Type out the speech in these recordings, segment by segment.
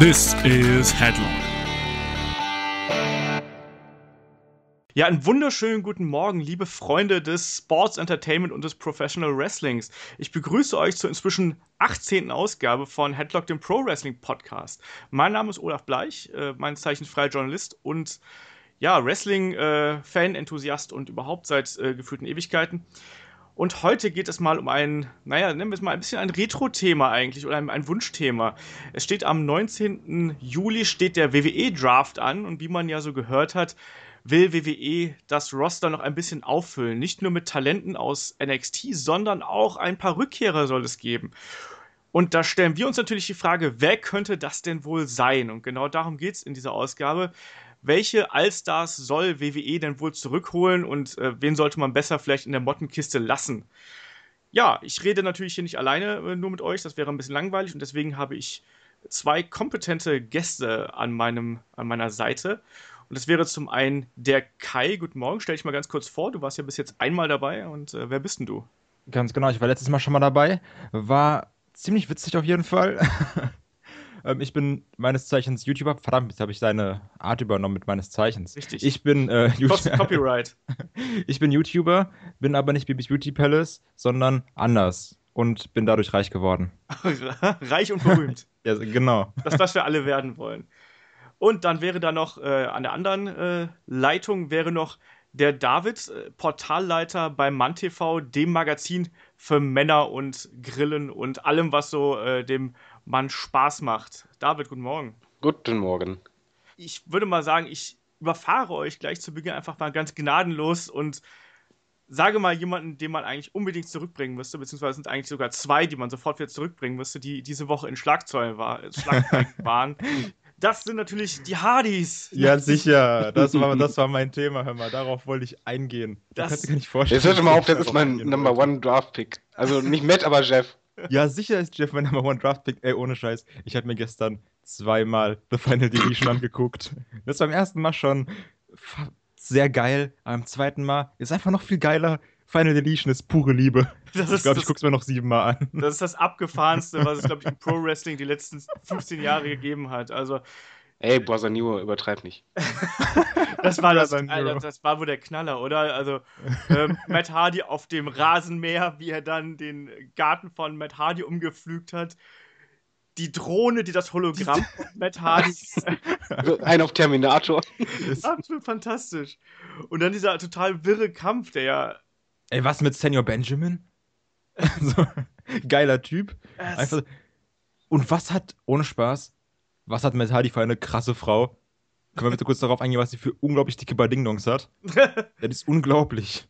This is Headlock. Ja, einen wunderschönen guten Morgen, liebe Freunde des Sports Entertainment und des Professional Wrestlings. Ich begrüße euch zur inzwischen 18. Ausgabe von Headlock, dem Pro Wrestling Podcast. Mein Name ist Olaf Bleich, äh, mein Zeichen freier Journalist und ja, Wrestling-Fan, äh, Enthusiast und überhaupt seit äh, gefühlten Ewigkeiten. Und heute geht es mal um ein, naja, nennen wir es mal ein bisschen ein Retro-Thema eigentlich oder ein, ein, Wunschthema. Es steht am 19. Juli steht der WWE-Draft an und wie man ja so gehört hat, will WWE das Roster noch ein bisschen auffüllen. Nicht nur mit Talenten aus NXT, sondern auch ein paar Rückkehrer soll es geben. Und da stellen wir uns natürlich die Frage, wer könnte das denn wohl sein? Und genau darum geht es in dieser Ausgabe welche Allstars soll WWE denn wohl zurückholen und äh, wen sollte man besser vielleicht in der Mottenkiste lassen? Ja, ich rede natürlich hier nicht alleine äh, nur mit euch, das wäre ein bisschen langweilig und deswegen habe ich zwei kompetente Gäste an, meinem, an meiner Seite. Und das wäre zum einen der Kai. Guten Morgen, stell dich mal ganz kurz vor. Du warst ja bis jetzt einmal dabei und äh, wer bist denn du? Ganz genau, ich war letztes Mal schon mal dabei. War ziemlich witzig auf jeden Fall. Ähm, ich bin meines Zeichens YouTuber. Verdammt, jetzt habe ich seine Art übernommen mit meines Zeichens. Richtig. Ich bin äh, YouTuber. Copyright. ich bin YouTuber, bin aber nicht Bibis Beauty Palace, sondern anders und bin dadurch reich geworden. reich und berühmt. ja, genau. Das, was wir alle werden wollen. Und dann wäre da noch äh, an der anderen äh, Leitung wäre noch der David, äh, Portalleiter bei MannTV, dem Magazin für Männer und Grillen und allem, was so äh, dem Mann Spaß macht. David, guten Morgen. Guten Morgen. Ich würde mal sagen, ich überfahre euch gleich zu Beginn einfach mal ganz gnadenlos und sage mal jemanden, den man eigentlich unbedingt zurückbringen müsste, beziehungsweise sind eigentlich sogar zwei, die man sofort wieder zurückbringen müsste, die diese Woche in Schlagzeilen, war, Schlagzeilen waren. Das sind natürlich die Hardys. Ja, sicher. Das war, das war mein Thema, hör mal. Darauf wollte ich eingehen. Das, das kannst du dir nicht vorstellen. Jetzt hört mal auf, das ist mein Number One Draft Pick. Also nicht Matt, aber Jeff. Ja, sicher ist Jeff mein Number One Draft Pick. Ey, ohne Scheiß. Ich habe mir gestern zweimal The Final Division angeguckt. Das war beim ersten Mal schon sehr geil. Beim zweiten Mal ist einfach noch viel geiler. Final Deletion ist pure Liebe. Das ich glaube, ich gucke es mir noch siebenmal an. Das ist das Abgefahrenste, was es, glaube ich, im Pro Wrestling die letzten 15 Jahre gegeben hat. Also. Ey, Bosanio, übertreib nicht. das war das, Alter, das war wohl der Knaller, oder? Also ähm, Matt Hardy auf dem Rasenmäher, wie er dann den Garten von Matt Hardy umgepflügt hat. Die Drohne, die das Hologramm von Matt Hardy. Ein auf Terminator. Absolut fantastisch. Und dann dieser total wirre Kampf, der ja. Ey, was mit Senior Benjamin? so, geiler Typ. Einfach, und was hat, ohne Spaß, was hat Matt Hardy für eine krasse Frau? Können wir bitte kurz darauf eingehen, was sie für unglaublich dicke Badingdongs hat? das ist unglaublich.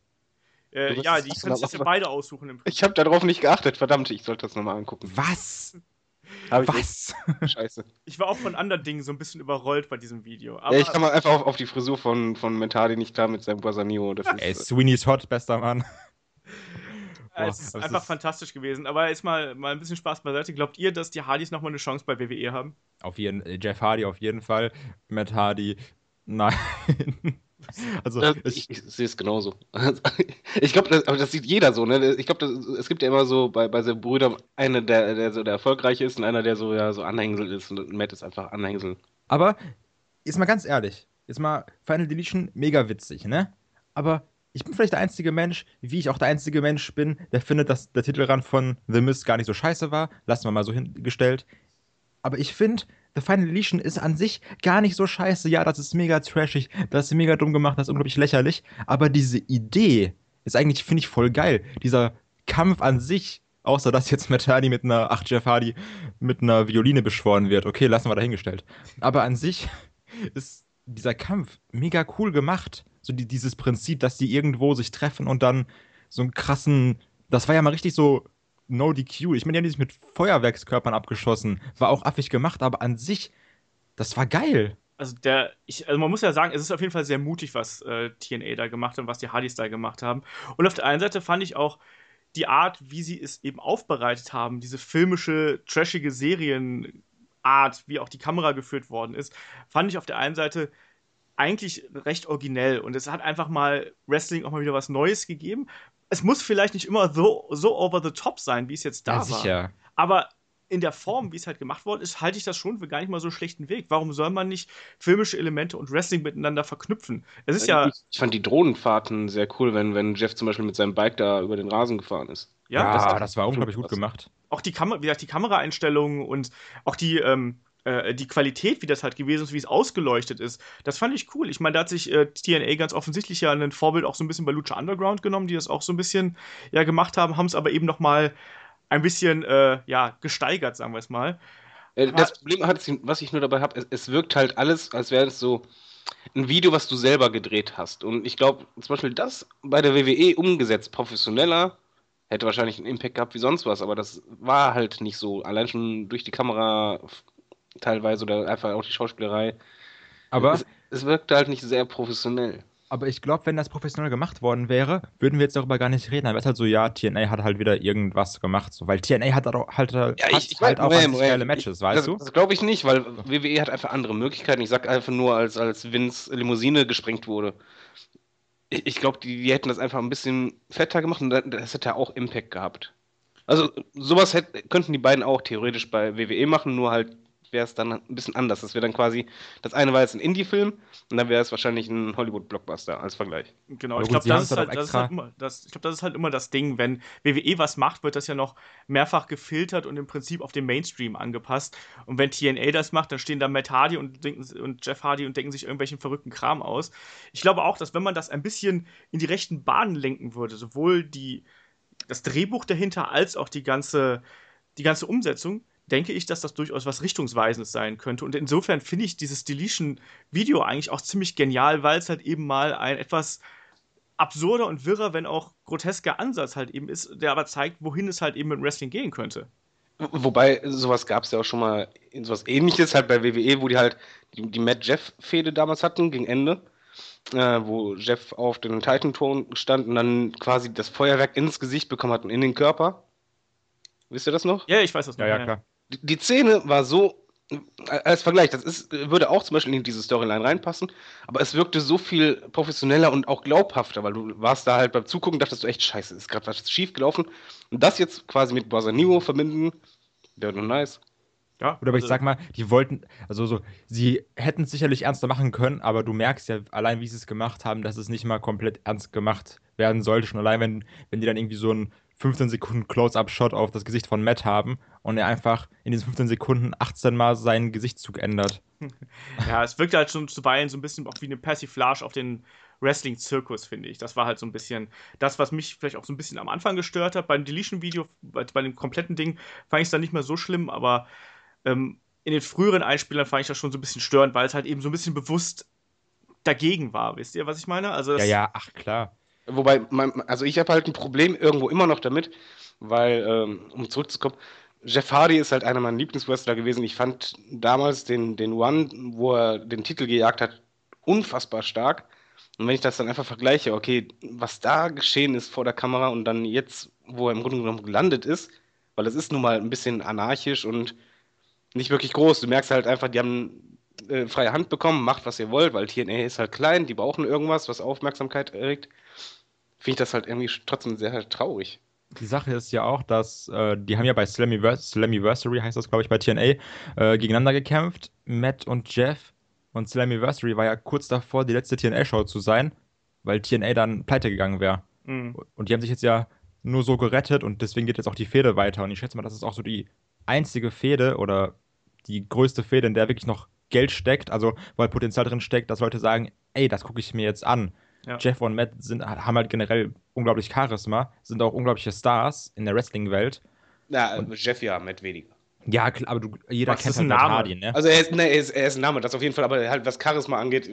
Äh, ja, die kannst du ja beide aussuchen. Im ich habe darauf nicht geachtet. Verdammt, ich sollte das nochmal angucken. Was? was? Scheiße. Ich war auch von anderen Dingen so ein bisschen überrollt bei diesem Video. Aber ja, ich kann mal einfach auf, auf, die Frisur von, von Mentali nicht klar mit seinem Guasanio. Ey, Sweeney's hot, bester Mann. Boah, es ist einfach ist... fantastisch gewesen. Aber jetzt mal, mal ein bisschen Spaß beiseite. Glaubt ihr, dass die Hardys nochmal eine Chance bei WWE haben? Auf jeden äh, Jeff Hardy auf jeden Fall. Matt Hardy, nein. Also, ja, ich, ich, sehe es genauso. ich glaube, aber das sieht jeder so, ne? Ich glaube, es gibt ja immer so bei, bei seinen Brüdern einen, der, der so der erfolgreich ist und einer, der so, ja, so Anhängsel ist. Und Matt ist einfach Anhängsel. Aber, jetzt mal ganz ehrlich, jetzt mal Final Deletion mega witzig, ne? Aber ich bin vielleicht der einzige Mensch, wie ich auch der einzige Mensch bin, der findet, dass der Titelrand von The Mist gar nicht so scheiße war. Lassen wir mal so hingestellt. Aber ich finde, The Final Deletion ist an sich gar nicht so scheiße. Ja, das ist mega trashig, das ist mega dumm gemacht, das ist unglaublich lächerlich. Aber diese Idee ist eigentlich, finde ich, voll geil. Dieser Kampf an sich, außer dass jetzt Hardy mit einer, ach, Jeff Hardy mit einer Violine beschworen wird. Okay, lassen wir dahingestellt. Aber an sich ist dieser Kampf mega cool gemacht. So die, dieses Prinzip, dass die irgendwo sich treffen und dann so einen krassen. Das war ja mal richtig so No DQ. Ich meine, die haben sich mit Feuerwerkskörpern abgeschossen. War auch affig gemacht, aber an sich, das war geil. Also, der, ich, also man muss ja sagen, es ist auf jeden Fall sehr mutig, was äh, TNA da gemacht hat und was die Hardys da gemacht haben. Und auf der einen Seite fand ich auch die Art, wie sie es eben aufbereitet haben, diese filmische, trashige Serienart, wie auch die Kamera geführt worden ist, fand ich auf der einen Seite eigentlich recht originell und es hat einfach mal Wrestling auch mal wieder was Neues gegeben. Es muss vielleicht nicht immer so, so over the top sein, wie es jetzt da ja, war. Sicher. Aber in der Form, wie es halt gemacht worden ist, halte ich das schon für gar nicht mal so schlechten Weg. Warum soll man nicht filmische Elemente und Wrestling miteinander verknüpfen? Es ist ja. Ich fand die Drohnenfahrten sehr cool, wenn, wenn Jeff zum Beispiel mit seinem Bike da über den Rasen gefahren ist. Ja, ja das, das, war unglaublich gut gemacht. Auch die, Kam wie gesagt, die Kameraeinstellungen und auch die, ähm, äh, die Qualität, wie das halt gewesen ist, wie es ausgeleuchtet ist, das fand ich cool. Ich meine, da hat sich äh, TNA ganz offensichtlich ja ein Vorbild auch so ein bisschen bei Lucha Underground genommen, die das auch so ein bisschen ja gemacht haben, haben es aber eben noch mal ein bisschen äh, ja, gesteigert, sagen wir es mal. Äh, das Problem was ich nur dabei habe, es, es, wirkt halt alles, als wäre es so ein Video, was du selber gedreht hast. Und ich glaube, zum Beispiel das bei der WWE umgesetzt, professioneller, hätte wahrscheinlich einen Impact gehabt wie sonst was, aber das war halt nicht so. Allein schon durch die Kamera teilweise oder einfach auch die Schauspielerei. Aber es, es wirkte halt nicht sehr professionell. Aber ich glaube, wenn das professionell gemacht worden wäre, würden wir jetzt darüber gar nicht reden. Dann wäre es halt so, ja, TNA hat halt wieder irgendwas gemacht. So, weil TNA hat auch halt, ja, ich, ich halt auch Moment, geile Matches, weißt das, du? Das glaube ich nicht, weil WWE hat einfach andere Möglichkeiten. Ich sag einfach nur, als, als Vince Limousine gesprengt wurde. Ich, ich glaube, die, die, hätten das einfach ein bisschen fetter gemacht und das hätte auch Impact gehabt. Also sowas hätte, könnten die beiden auch theoretisch bei WWE machen, nur halt wäre es dann ein bisschen anders. Das wäre dann quasi, das eine war jetzt ein Indie-Film und dann wäre es wahrscheinlich ein Hollywood-Blockbuster als Vergleich. Genau, ich glaube, das, halt, das, ist halt immer, das, glaub, das ist halt immer das Ding, wenn WWE was macht, wird das ja noch mehrfach gefiltert und im Prinzip auf den Mainstream angepasst. Und wenn TNA das macht, dann stehen da Matt Hardy und, denken, und Jeff Hardy und denken sich irgendwelchen verrückten Kram aus. Ich glaube auch, dass wenn man das ein bisschen in die rechten Bahnen lenken würde, sowohl die, das Drehbuch dahinter als auch die ganze, die ganze Umsetzung, denke ich, dass das durchaus was Richtungsweisendes sein könnte. Und insofern finde ich dieses Deletion-Video eigentlich auch ziemlich genial, weil es halt eben mal ein etwas absurder und wirrer, wenn auch grotesker Ansatz halt eben ist, der aber zeigt, wohin es halt eben mit Wrestling gehen könnte. Wobei, sowas gab es ja auch schon mal, sowas ähnliches halt bei WWE, wo die halt die, die Matt-Jeff-Fehde damals hatten, gegen Ende, äh, wo Jeff auf den Titan-Ton stand und dann quasi das Feuerwerk ins Gesicht bekommen hat und in den Körper. Wisst ihr das noch? Ja, ich weiß das noch. Ja, ja, klar die Szene war so, als Vergleich, das ist, würde auch zum Beispiel in diese Storyline reinpassen, aber es wirkte so viel professioneller und auch glaubhafter, weil du warst da halt beim Zugucken, dachtest du echt, scheiße, ist gerade was schief gelaufen. Und das jetzt quasi mit Nero verbinden, wäre doch nice. Ja, oder aber ich also sag mal, die wollten, also so, sie hätten es sicherlich ernster machen können, aber du merkst ja allein, wie sie es gemacht haben, dass es nicht mal komplett ernst gemacht werden sollte. Schon allein, wenn, wenn die dann irgendwie so ein 15 Sekunden Close-Up-Shot auf das Gesicht von Matt haben und er einfach in diesen 15 Sekunden 18 Mal seinen Gesichtszug ändert. Ja, es wirkt halt schon zuweilen so ein bisschen auch wie eine Persiflage auf den Wrestling-Zirkus, finde ich. Das war halt so ein bisschen das, was mich vielleicht auch so ein bisschen am Anfang gestört hat. Beim Deletion-Video, bei, bei, dem kompletten Ding, fand ich es dann nicht mehr so schlimm, aber ähm, in den früheren Einspielern fand ich das schon so ein bisschen störend, weil es halt eben so ein bisschen bewusst dagegen war. Wisst ihr, was ich meine? Also ja, ja, ach klar. Wobei, also ich habe halt ein Problem irgendwo immer noch damit, weil, ähm, um zurückzukommen, Jeff Hardy ist halt einer meiner Lieblingswrestler gewesen. Ich fand damals den, den One, wo er den Titel gejagt hat, unfassbar stark. Und wenn ich das dann einfach vergleiche, okay, was da geschehen ist vor der Kamera und dann jetzt, wo er im Grunde genommen gelandet ist, weil es ist nun mal ein bisschen anarchisch und nicht wirklich groß. Du merkst halt einfach, die haben äh, freie Hand bekommen, macht was ihr wollt, weil TNA ist halt klein, die brauchen irgendwas, was Aufmerksamkeit erregt finde ich das halt irgendwie trotzdem sehr traurig. Die Sache ist ja auch, dass äh, die haben ja bei Slammiversary, heißt das glaube ich bei TNA, äh, gegeneinander gekämpft, Matt und Jeff. Und Slammiversary war ja kurz davor, die letzte TNA-Show zu sein, weil TNA dann pleite gegangen wäre. Mhm. Und die haben sich jetzt ja nur so gerettet und deswegen geht jetzt auch die Fehde weiter. Und ich schätze mal, das ist auch so die einzige Fehde oder die größte Fehde, in der wirklich noch Geld steckt, also weil Potenzial drin steckt, dass Leute sagen, ey, das gucke ich mir jetzt an. Ja. Jeff und Matt sind, haben halt generell unglaublich Charisma, sind auch unglaubliche Stars in der Wrestling-Welt. Ja, und Jeff ja, Matt weniger. Ja, klar, aber du, jeder was kennt halt Matt Hardy, ne? Also er ist, ne, er, ist, er ist ein Name, das auf jeden Fall, aber halt was Charisma angeht,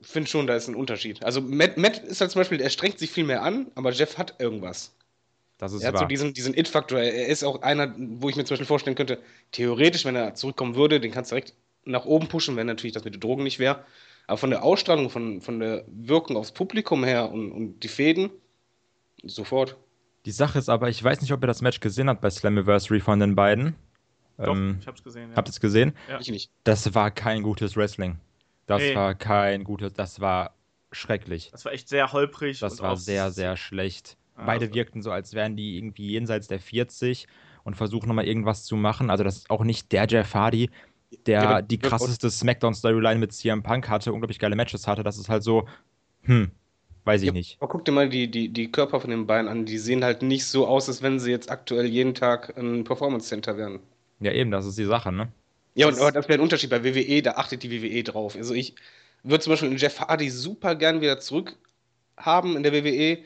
finde schon, da ist ein Unterschied. Also Matt, Matt ist halt zum Beispiel, er strengt sich viel mehr an, aber Jeff hat irgendwas. Das ist er hat wahr. so diesen, diesen It-Faktor. Er ist auch einer, wo ich mir zum Beispiel vorstellen könnte, theoretisch, wenn er zurückkommen würde, den kannst du direkt nach oben pushen, wenn natürlich das mit den Drogen nicht wäre. Aber von der Ausstrahlung, von, von der Wirkung aufs Publikum her und, und die Fäden, sofort. Die Sache ist aber, ich weiß nicht, ob ihr das Match gesehen habt bei Slammiversary von den beiden. Doch, ähm, ich hab's gesehen. Ja. Habt ihr es gesehen? Ja. Ich nicht. Das war kein gutes Wrestling. Das hey. war kein gutes, das war schrecklich. Das war echt sehr holprig. Das war sehr, sehr schlecht. Ah, Beide also. wirkten so, als wären die irgendwie jenseits der 40 und versuchen nochmal irgendwas zu machen. Also das ist auch nicht der Jeff Hardy, der die krasseste Smackdown-Storyline mit CM Punk hatte, unglaublich geile Matches hatte. Das ist halt so, hm, weiß ich ja, nicht. Aber guck dir mal die, die, die Körper von den beiden an. Die sehen halt nicht so aus, als wenn sie jetzt aktuell jeden Tag ein Performance Center wären. Ja, eben, das ist die Sache, ne? Ja, und, aber das wäre ein Unterschied. Bei WWE, da achtet die WWE drauf. Also ich würde zum Beispiel Jeff Hardy super gern wieder zurück haben in der WWE.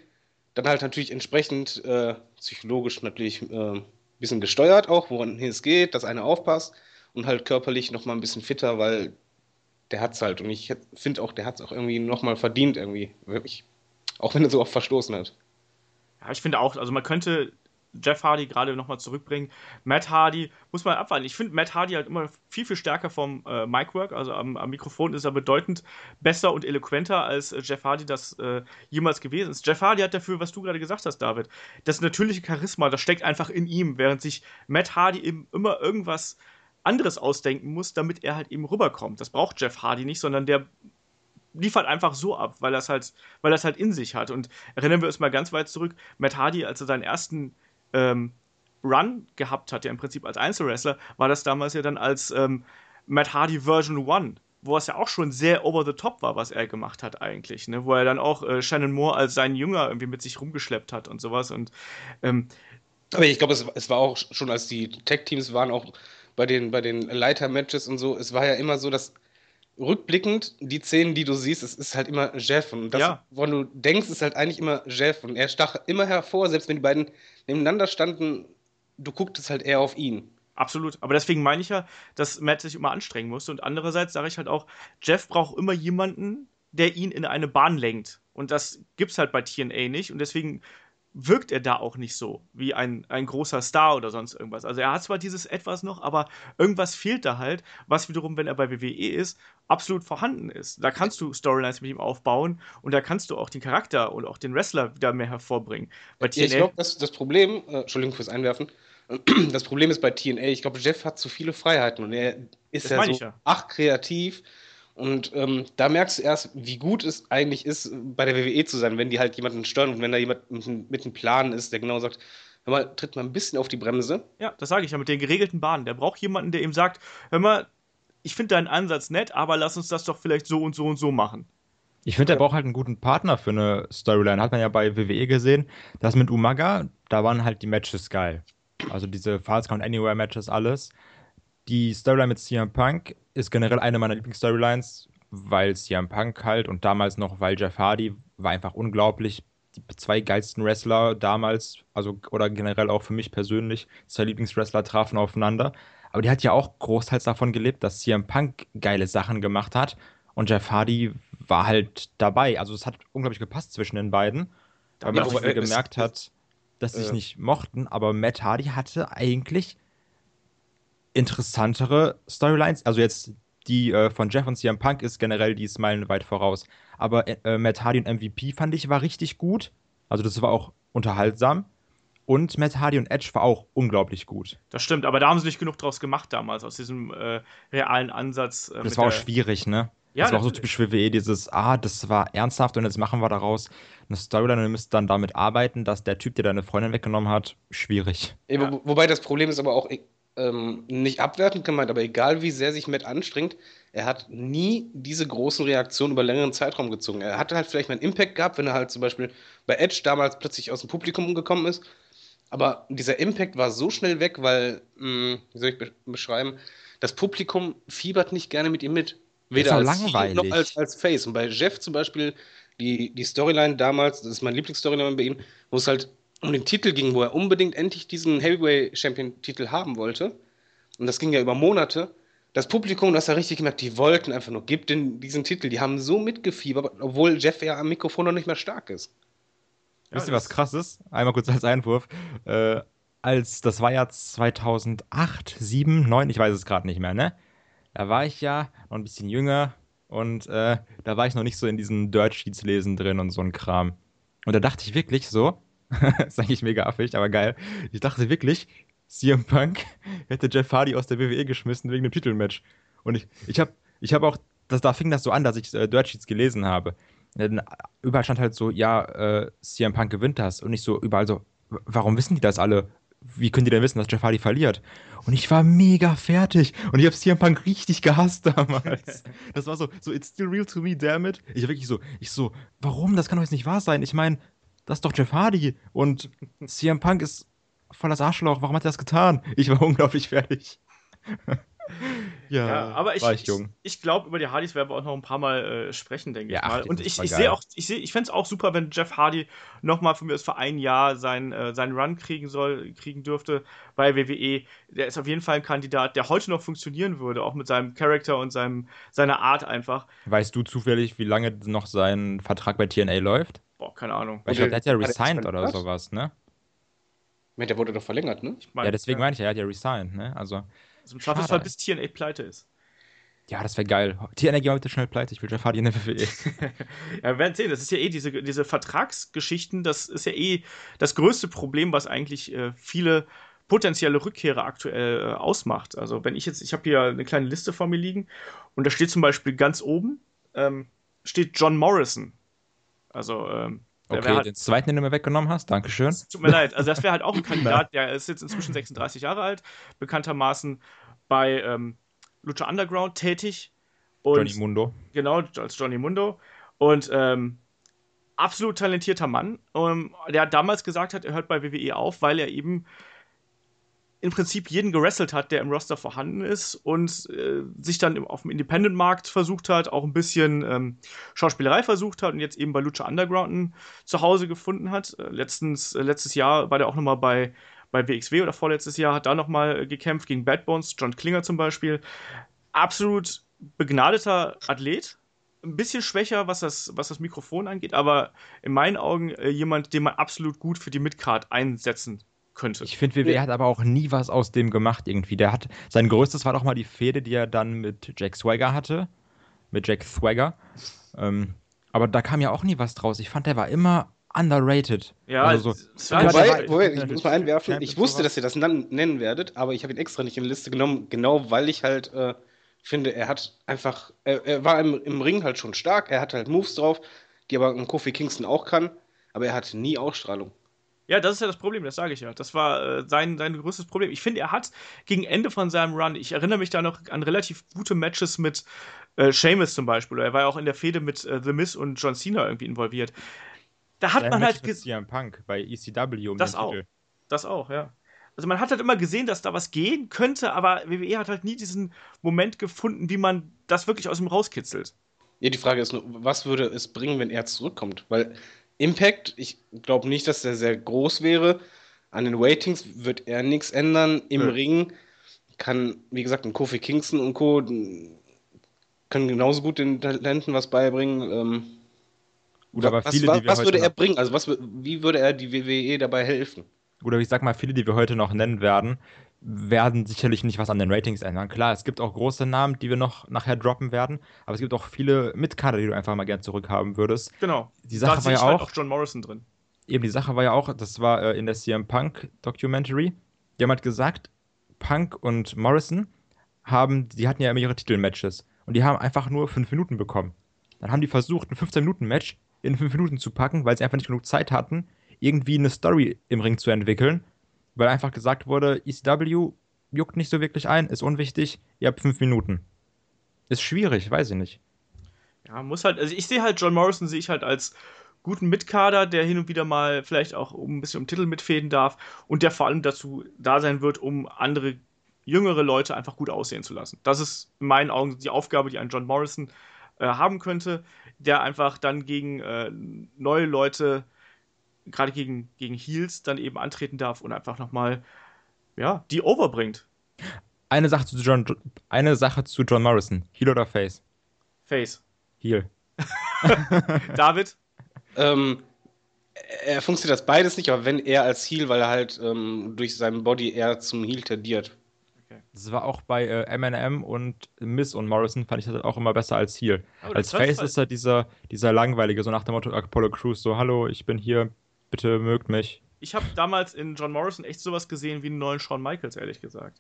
Dann halt natürlich entsprechend äh, psychologisch natürlich äh, ein bisschen gesteuert auch, woran es geht, dass einer aufpasst und halt körperlich nochmal ein bisschen fitter, weil der hat's halt. Und ich finde auch, der hat's auch irgendwie nochmal verdient, irgendwie. Wirklich. Auch wenn er so oft verstoßen hat. Ja, ich finde auch, also man könnte Jeff Hardy gerade nochmal zurückbringen. Matt Hardy muss man abwarten. Ich finde Matt Hardy halt immer viel, viel stärker vom äh, Micwork, also am, am, Mikrofon ist er bedeutend besser und eloquenter, als äh, Jeff Hardy das äh, jemals gewesen ist. Jeff Hardy hat dafür, was du gerade gesagt hast, David, das natürliche Charisma, das steckt einfach in ihm, während sich Matt Hardy eben immer irgendwas anderes ausdenken muss, damit er halt eben rüberkommt. Das braucht Jeff Hardy nicht, sondern der liefert einfach so ab, weil es halt, weil es halt in sich hat. Und erinnern wir uns mal ganz weit zurück, Matt Hardy, als er seinen ersten ähm, Run gehabt hat, ja im Prinzip als Einzelwrestler, war das damals ja dann als ähm, Matt Hardy Version 1 wo es ja auch schon sehr over the top war, was er gemacht hat eigentlich, ne? wo er dann auch äh, Shannon Moore als seinen Jünger irgendwie mit sich rumgeschleppt hat und sowas und ähm, aber ich glaube, es, es, war auch schon, als die Tech-Teams waren, auch bei den, bei den Leiter-Matches und so, es war ja immer so, dass rückblickend die Szenen, die du siehst, es ist halt immer Jeff. Und das, ja. woran du denkst, ist halt eigentlich immer Jeff. Und er stach immer hervor, selbst wenn die beiden nebeneinander standen, du gucktest halt eher auf ihn. Absolut. Aber deswegen meine ich ja, dass Matt sich immer anstrengen musste. Und andererseits sage ich halt auch, Jeff braucht immer jemanden, der ihn in eine Bahn lenkt. Und das gibt es halt bei TNA nicht. Und deswegen wirkt er da auch nicht so wie ein, ein großer Star oder sonst irgendwas. Also er hat zwar dieses etwas noch, aber irgendwas fehlt da halt, was wiederum, wenn er bei WWE ist, absolut vorhanden ist. Da kannst du Storylines mit ihm aufbauen und da kannst du auch den Charakter und auch den Wrestler wieder mehr hervorbringen. Bei TNA, ich glaube, das, das Problem, äh, Entschuldigung fürs Einwerfen, das Problem ist bei TNA, ich glaube, Jeff hat zu viele Freiheiten und er ist ja so ja. ach kreativ und ähm, da merkst du erst, wie gut es eigentlich ist, bei der WWE zu sein, wenn die halt jemanden steuern und wenn da jemand mit, mit einem Plan ist, der genau sagt, hör mal, tritt mal ein bisschen auf die Bremse. Ja, das sage ich ja mit den geregelten Bahnen. Der braucht jemanden, der ihm sagt, hör mal, ich finde deinen Ansatz nett, aber lass uns das doch vielleicht so und so und so machen. Ich finde, er braucht halt einen guten Partner für eine Storyline. Hat man ja bei WWE gesehen. Das mit Umaga, da waren halt die Matches geil. Also diese Falls Count Anywhere Matches, alles. Die Storyline mit CM Punk ist generell eine meiner Lieblingsstorylines, weil CM Punk halt und damals noch, weil Jeff Hardy war einfach unglaublich. Die zwei geilsten Wrestler damals, also oder generell auch für mich persönlich, zwei Lieblingswrestler trafen aufeinander. Aber die hat ja auch großteils davon gelebt, dass CM Punk geile Sachen gemacht hat und Jeff Hardy war halt dabei. Also es hat unglaublich gepasst zwischen den beiden, weil man ja, auch gemerkt hat, dass sie sich nicht mochten. Aber Matt Hardy hatte eigentlich interessantere Storylines. Also jetzt die äh, von Jeff und CM Punk ist generell, die ist meilenweit voraus. Aber äh, Matt Hardy und MVP fand ich war richtig gut. Also das war auch unterhaltsam. Und Matt Hardy und Edge war auch unglaublich gut. Das stimmt, aber da haben sie nicht genug draus gemacht damals, aus diesem äh, realen Ansatz. Äh, das war auch schwierig, ne? Ja, das war auch so typisch WWE, dieses, ah, das war ernsthaft und jetzt machen wir daraus eine Storyline und ihr müsst dann damit arbeiten, dass der Typ, der deine Freundin weggenommen hat, schwierig. Ja. Wo, wobei das Problem ist aber auch, ähm, nicht abwertend gemeint, aber egal wie sehr sich Matt anstrengt, er hat nie diese großen Reaktionen über längeren Zeitraum gezogen. Er hatte halt vielleicht mal einen Impact gehabt, wenn er halt zum Beispiel bei Edge damals plötzlich aus dem Publikum umgekommen ist. Aber dieser Impact war so schnell weg, weil, mh, hm, wie soll ich beschreiben, das Publikum fiebert nicht gerne mit ihm mit. Weder als langweilig. noch als, als Face. Und bei Jeff zum Beispiel, die, die Storyline damals, das ist mein Lieblingsstoryline bei ihm, wo es halt um den Titel ging, wo er unbedingt endlich diesen Heavyweight Champion Titel haben wollte. Und das ging ja über Monate. Das Publikum, das hat richtig gemerkt, die wollten einfach nur, gib den, diesen Titel. Die haben so mitgefiebert, obwohl Jeff ja am Mikrofon noch nicht mehr stark ist. Ja, Wisst ihr, was krass ist? Einmal kurz als Einwurf. Äh, als, das war ja 2008, 7, 9, ich weiß es gerade nicht mehr, ne? Da war ich ja noch ein bisschen jünger und äh, da war ich noch nicht so in diesen Dirt Sheets lesen drin und so ein Kram. Und da dachte ich wirklich so, ist eigentlich mega affig, aber geil. Ich dachte wirklich, CM Punk hätte Jeff Hardy aus der WWE geschmissen wegen dem Titelmatch. Und ich, ich habe ich hab auch, das, da fing das so an, dass ich äh, Dirt Sheets gelesen habe. Denn überall stand halt so, ja, äh, CM Punk gewinnt das. Und nicht so überall so, warum wissen die das alle? wie könnt ihr denn wissen, dass Jeff Hardy verliert? Und ich war mega fertig. Und ich habe CM Punk richtig gehasst damals. das war so, so, it's still real to me, damn it. Ich war wirklich so, ich so, warum? Das kann doch jetzt nicht wahr sein. Ich meine, das ist doch Jeff Hardy. Und CM Punk ist voll das Arschloch. Warum hat er das getan? Ich war unglaublich fertig. ja, ja, aber ich, ich, ich, ich glaube, über die Hardys werden wir auch noch ein paar Mal äh, sprechen, denke ja, ich mal. Und ich, ich sehe auch, ich, seh, ich fände es auch super, wenn Jeff Hardy nochmal von mir aus für ein Jahr sein, äh, seinen Run kriegen soll, kriegen dürfte bei WWE. Der ist auf jeden Fall ein Kandidat, der heute noch funktionieren würde, auch mit seinem Charakter und seinem, seiner Art einfach. Weißt du zufällig, wie lange noch sein Vertrag bei TNA läuft? Boah, keine Ahnung. Weil ich glaube, der hat ja resigned oder sowas, ne? Der wurde doch verlängert, ne? Ich mein, ja, deswegen ja. meine ich, er hat ja resigned, ne? Also. Also im Zweifelsfall bis TNA pleite ist. Ja, das wäre geil. TNA geht heute schnell pleite. Ich will Jeff Hardy in der WWE. ja, wir werden sehen. Das ist ja eh diese, diese Vertragsgeschichten. Das ist ja eh das größte Problem, was eigentlich äh, viele potenzielle Rückkehrer aktuell äh, ausmacht. Also, wenn ich jetzt, ich habe hier eine kleine Liste vor mir liegen und da steht zum Beispiel ganz oben, ähm, steht John Morrison. Also, ähm, Okay, halt, den zweiten, den du mir weggenommen hast, Dankeschön. Tut mir leid, also das wäre halt auch ein Kandidat, der ist jetzt inzwischen 36 Jahre alt, bekanntermaßen bei ähm, Lucha Underground tätig. Und, Johnny Mundo. Genau, als Johnny Mundo. Und ähm, absolut talentierter Mann. Ähm, der damals gesagt hat, er hört bei WWE auf, weil er eben im Prinzip jeden gerasselt hat, der im Roster vorhanden ist und äh, sich dann auf dem Independent-Markt versucht hat, auch ein bisschen ähm, Schauspielerei versucht hat und jetzt eben bei Lucha Underground ein Zuhause gefunden hat. Äh, letztens, äh, letztes Jahr war der auch nochmal bei, bei WXW oder vorletztes Jahr, hat da nochmal äh, gekämpft gegen Bad Bones, John Klinger zum Beispiel. Absolut begnadeter Athlet, ein bisschen schwächer, was das, was das Mikrofon angeht, aber in meinen Augen äh, jemand, den man absolut gut für die Midcard einsetzen könnte. Ich finde, WWE ja. hat aber auch nie was aus dem gemacht irgendwie. Der hat, sein größtes war doch mal die Fehde, die er dann mit Jack Swagger hatte. Mit Jack Swagger. Ähm, aber da kam ja auch nie was draus. Ich fand, der war immer underrated. Ja, also so, wobei, wobei, ich muss mal einwerfen, ich wusste, dass ihr das nennen werdet, aber ich habe ihn extra nicht in die Liste genommen, genau weil ich halt äh, finde, er hat einfach, er, er war im, im, Ring halt schon stark, er hat halt Moves drauf, die aber ein Kofi Kingston auch kann, aber er hat nie Ausstrahlung. Ja, das ist ja das Problem, das sage ich ja. Das war äh, sein, sein größtes Problem. Ich finde, er hat gegen Ende von seinem Run, ich erinnere mich da noch an relativ gute Matches mit äh, Seamus zum Beispiel. Er war ja auch in der Fehde mit äh, The Miz und John Cena irgendwie involviert. Da hat Sein man halt gesehen. Punk bei ECW um Das auch. Titel. Das auch, ja. Also man hat halt immer gesehen, dass da was gehen könnte, aber WWE hat halt nie diesen Moment gefunden, wie man das wirklich aus ihm rauskitzelt. Ja, die Frage ist nur, was würde es bringen, wenn er zurückkommt? Weil Impact, ich glaube nicht, dass der sehr groß wäre. An den Ratings wird er nichts ändern. Im ja. Ring kann, wie gesagt, ein Kofi Kingston und Co. können genauso gut den Talenten was beibringen. Ähm, Gut, aber was, viele, was, was würde er bringen? Also was, wie würde er die WWE dabei helfen? Oder ich sag mal, viele, die wir heute noch nennen werden, werden sicherlich nicht was an den Ratings ändern. Klar, es gibt auch große Namen, die wir noch nachher droppen werden, aber es gibt auch viele Mitkader, die du einfach mal gern zurückhaben würdest. Genau. Die Sache da war ja auch, auch John Morrison drin. Eben, die Sache war ja auch, das war äh, in der CM Punk Documentary. Die haben halt gesagt, Punk und Morrison haben, die hatten ja immer ihre Titelmatches und die haben einfach nur fünf Minuten bekommen. Dann haben die versucht, ein 15-Minuten-Match in fünf Minuten zu packen, weil sie einfach nicht genug Zeit hatten, irgendwie eine Story im Ring zu entwickeln weil einfach gesagt wurde, ECW juckt nicht so wirklich ein, ist unwichtig, ihr habt fünf Minuten. Ist schwierig, weiß ich nicht. Ja, muss halt, also ich sehe halt John Morrison sehe ich halt als guten Mitkader, der hin und wieder mal vielleicht auch ein bisschen um Titel mitfäden darf und der vor allem dazu da sein wird, um andere jüngere Leute einfach gut aussehen zu lassen. Das ist in meinen Augen die Aufgabe, die ein John Morrison äh, haben könnte, der einfach dann gegen äh, neue Leute gerade gegen, gegen Heels dann eben antreten darf und einfach nochmal, ja, die overbringt. Eine Sache zu John, eine Sache zu John Morrison. Heel oder Face? Face. Heel. David? ähm, er funktioniert das beides nicht, aber wenn er als Heel, weil er halt ähm, durch seinen Body eher zum Heel tendiert. Okay. Das war auch bei äh, Eminem und Miss und Morrison, fand ich das auch immer besser als Heel. als Face ist er dieser, dieser langweilige, so nach dem Motto Apollo Crews, so, hallo, ich bin hier, bitte mögt mich. Ich habe damals in John Morrison echt sowas gesehen wie einen neuen Shawn Michaels, ehrlich gesagt.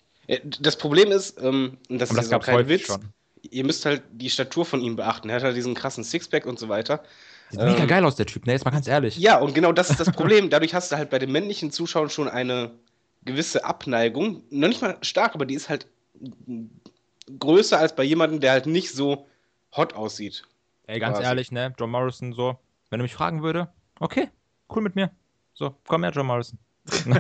Das Problem ist, ähm, das Aber ist das so kein Witz. Schon. Ihr müsst halt die Statur von ihm beachten. Er hat halt diesen krassen Sixpack und so weiter. Sieht ähm, mega geil aus, der Typ, ne? Jetzt mal ganz ehrlich. Ja, und genau das ist das Problem. Dadurch hast du halt bei den männlichen Zuschauern schon eine gewisse Abneigung. Noch nicht mal stark, aber die ist halt größer als bei jemandem, der halt nicht so hot aussieht. Ey, ganz quasi. ehrlich, ne? John Morrison so, wenn er mich fragen würde, okay, cool mit mir. So, komm her, John Morrison. so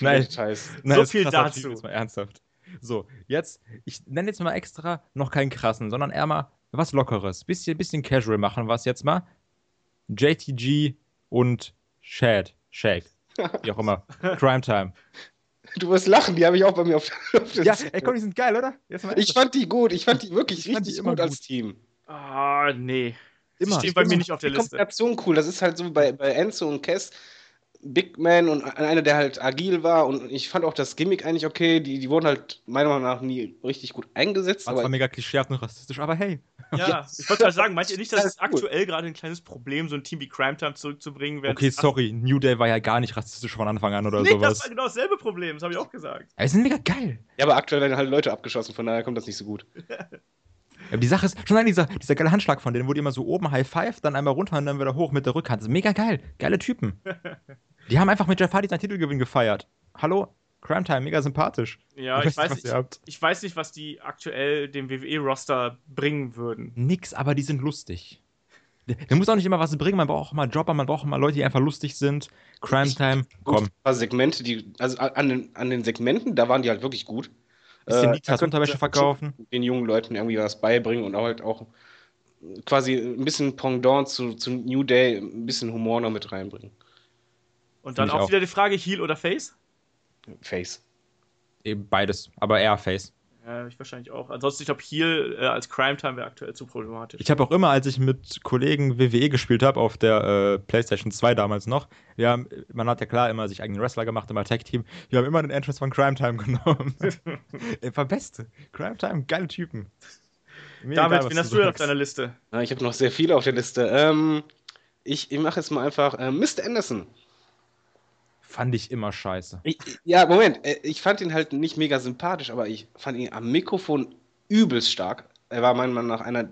Nein, Details. Nein, so viel dazu. Jetzt mal ernsthaft. So, jetzt, ich nenne jetzt mal extra noch keinen krassen, sondern eher mal was Lockeres. Bisschen, bisschen casual machen was jetzt mal. JTG und Shad. Shake. Wie auch immer. Crime Time. Du wirst lachen, die habe ich auch bei mir auf, auf der Ja, ey, komm, die sind geil, oder? Ich fand die gut, ich fand die wirklich ich richtig gut, gut als Team. Ah, nee. Immer. Die stehen bei mir nicht auf der Liste. Kombination cool, das ist halt so bei, bei Enzo und Kess. Big Man und einer, der halt agil war. Und ich fand auch das Gimmick eigentlich okay. Die, die wurden halt meiner Meinung nach nie richtig gut eingesetzt. Das war mega klischeehaft und rassistisch, aber hey. Ja, ich wollte gerade sagen, meint ihr nicht, dass es aktuell gerade ein kleines Problem, so ein Team wie Crime Time zurückzubringen? Okay, sorry, New Day war ja gar nicht rassistisch von Anfang an oder nee, sowas. das war genau dasselbe Problem, das habe ich auch gesagt. Ja, die sind mega geil. Ja, aber aktuell werden halt Leute abgeschossen, von daher kommt das nicht so gut. Ja, die Sache ist, schon allein dieser, dieser geile Handschlag von denen, wo die immer so oben High Five, dann einmal runter und dann wieder hoch mit der Rückhand. Das ist mega geil. Geile Typen. Die haben einfach mit Jeff Hardy seinen Titelgewinn gefeiert. Hallo? Crime Time, mega sympathisch. Ja, ich, ich weiß, nicht, ich, ich, weiß nicht, was die aktuell dem WWE-Roster bringen würden. Nix, aber die sind lustig. Der muss auch nicht immer was bringen, man braucht auch mal Jobber, man braucht auch mal Leute, die einfach lustig sind. Crime Time, komm. Ein paar Segmente, die, also an den, an den Segmenten, da waren die halt wirklich gut. Bisschen äh, Nitas Unterwäsche verkaufen. Den jungen Leuten irgendwie was beibringen und auch halt auch quasi ein bisschen Pendant zu, zu New Day, ein bisschen Humor noch mit reinbringen. Und dann auch, auch, wieder die Frage, Heal oder Face? Face. Eben beides, aber eher Face. Ja, ich wahrscheinlich auch. Ansonsten, ich glaube, Heal äh, als Crime Time wäre aktuell zu problematisch. Ich habe auch immer, als ich mit Kollegen WWE gespielt habe, auf der äh, PlayStation 2 damals noch, wir haben, man hat ja klar immer sich eigenen Wrestler gemacht, immer Tag-Team, wir haben immer den Entrance von Crime Time genommen. war beste. Crime Time, geile Typen. Mir David, egal, wen hast du denn auf deiner Liste? Ja, ich habe noch sehr viele auf der Liste. Ähm, ich, ich mache jetzt mal einfach äh, Mr. Anderson. Fand ich immer scheiße. Ich, ja, Moment. Äh, ich fand ihn halt nicht mega sympathisch, aber ich fand ihn am Mikrofon übelst stark. Er war meiner Meinung nach einer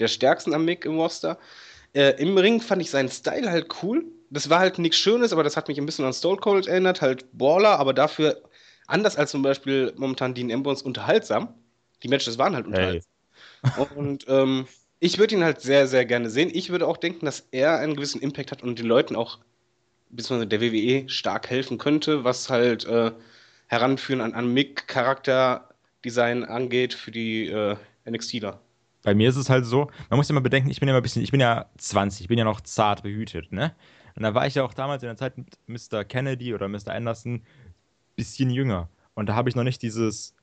der stärksten am Mic im Roster. Äh, Im Ring fand ich seinen Style halt cool. Das war halt nichts Schönes, aber das hat mich ein bisschen an Stone Cold erinnert. Halt Baller, aber dafür anders als zum Beispiel momentan Dean Ambrose unterhaltsam. Die Matches waren halt unterhaltsam. Hey. Und ähm, ich würde ihn halt sehr, sehr gerne sehen. Ich würde auch denken, dass er einen gewissen Impact hat und den Leuten auch beziehungsweise der WWE stark helfen könnte, was halt äh, Heranführen an, an Mick-Charakterdesign angeht für die äh, NXTler. Bei mir ist es halt so, man muss immer bedenken, ich bin ja ein bisschen, ich bin ja 20, ich bin ja noch zart behütet, ne? Und da war ich ja auch damals in der Zeit mit Mr. Kennedy oder Mr. Anderson bisschen jünger. Und da habe ich noch nicht dieses,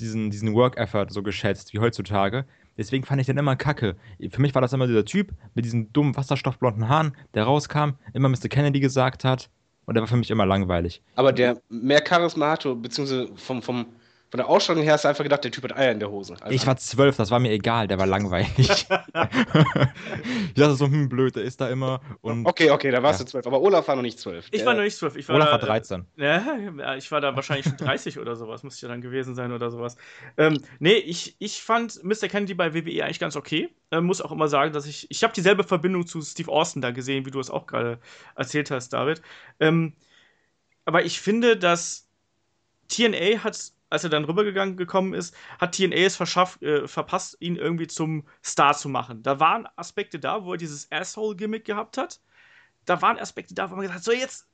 diesen, diesen Work-Effort so geschätzt wie heutzutage. Deswegen fand ich den immer kacke. Für mich war das immer dieser Typ mit diesen dummen wasserstoffblonden Haaren, der rauskam, immer Mr. Kennedy gesagt hat. Und der war für mich immer langweilig. Aber der mehr Charisma hatte, beziehungsweise vom, vom, von der Ausstrahlung her hast du einfach gedacht, der Typ hat Eier in der Hose. Also ich war zwölf, das war mir egal, der war langweilig. ich dachte so, hm, blöd, der ist da immer. Und okay, okay, da warst ja. du zwölf. Aber Olaf war noch nicht zwölf. Ich war noch nicht zwölf. Olaf war 13. Ja, ich war da wahrscheinlich schon 30 oder sowas, muss ich ja dann gewesen sein oder sowas. Ähm, nee, ich, ich fand Mr. Kennedy bei WWE eigentlich ganz okay. Äh, muss auch immer sagen, dass ich. Ich habe dieselbe Verbindung zu Steve Austin da gesehen, wie du es auch gerade erzählt hast, David. Ähm, aber ich finde, dass TNA hat als er dann rübergegangen gekommen ist, hat TNA es verschafft, äh, verpasst, ihn irgendwie zum Star zu machen. Da waren Aspekte da, wo er dieses Asshole-Gimmick gehabt hat. Da waren Aspekte da, wo man gesagt hat, so jetzt,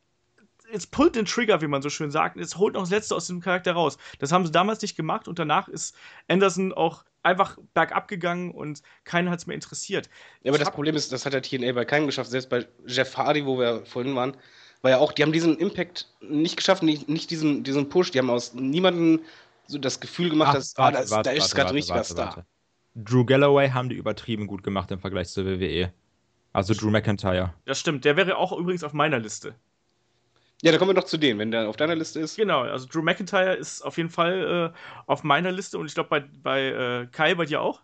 jetzt pullt den Trigger, wie man so schön sagt, jetzt holt noch das Letzte aus dem Charakter raus. Das haben sie damals nicht gemacht und danach ist Anderson auch einfach bergab gegangen und keiner hat es mehr interessiert. Ja, aber ich das Problem ist, das hat der TNA bei keinem geschafft, selbst bei Jeff Hardy, wo wir vorhin waren, weil ja auch, die haben diesen Impact nicht geschafft, nicht, nicht diesen, diesen Push, die haben aus niemandem so das Gefühl gemacht, Ach, dass warte, ah, da, warte, da ist gerade ein richtiger Star. Drew Galloway haben die übertrieben gut gemacht im Vergleich zur WWE. Also Drew McIntyre. Das stimmt, der wäre auch übrigens auf meiner Liste. Ja, da kommen wir doch zu denen, wenn der auf deiner Liste ist. Genau, also Drew McIntyre ist auf jeden Fall äh, auf meiner Liste und ich glaube bei, bei äh, Kai bei dir auch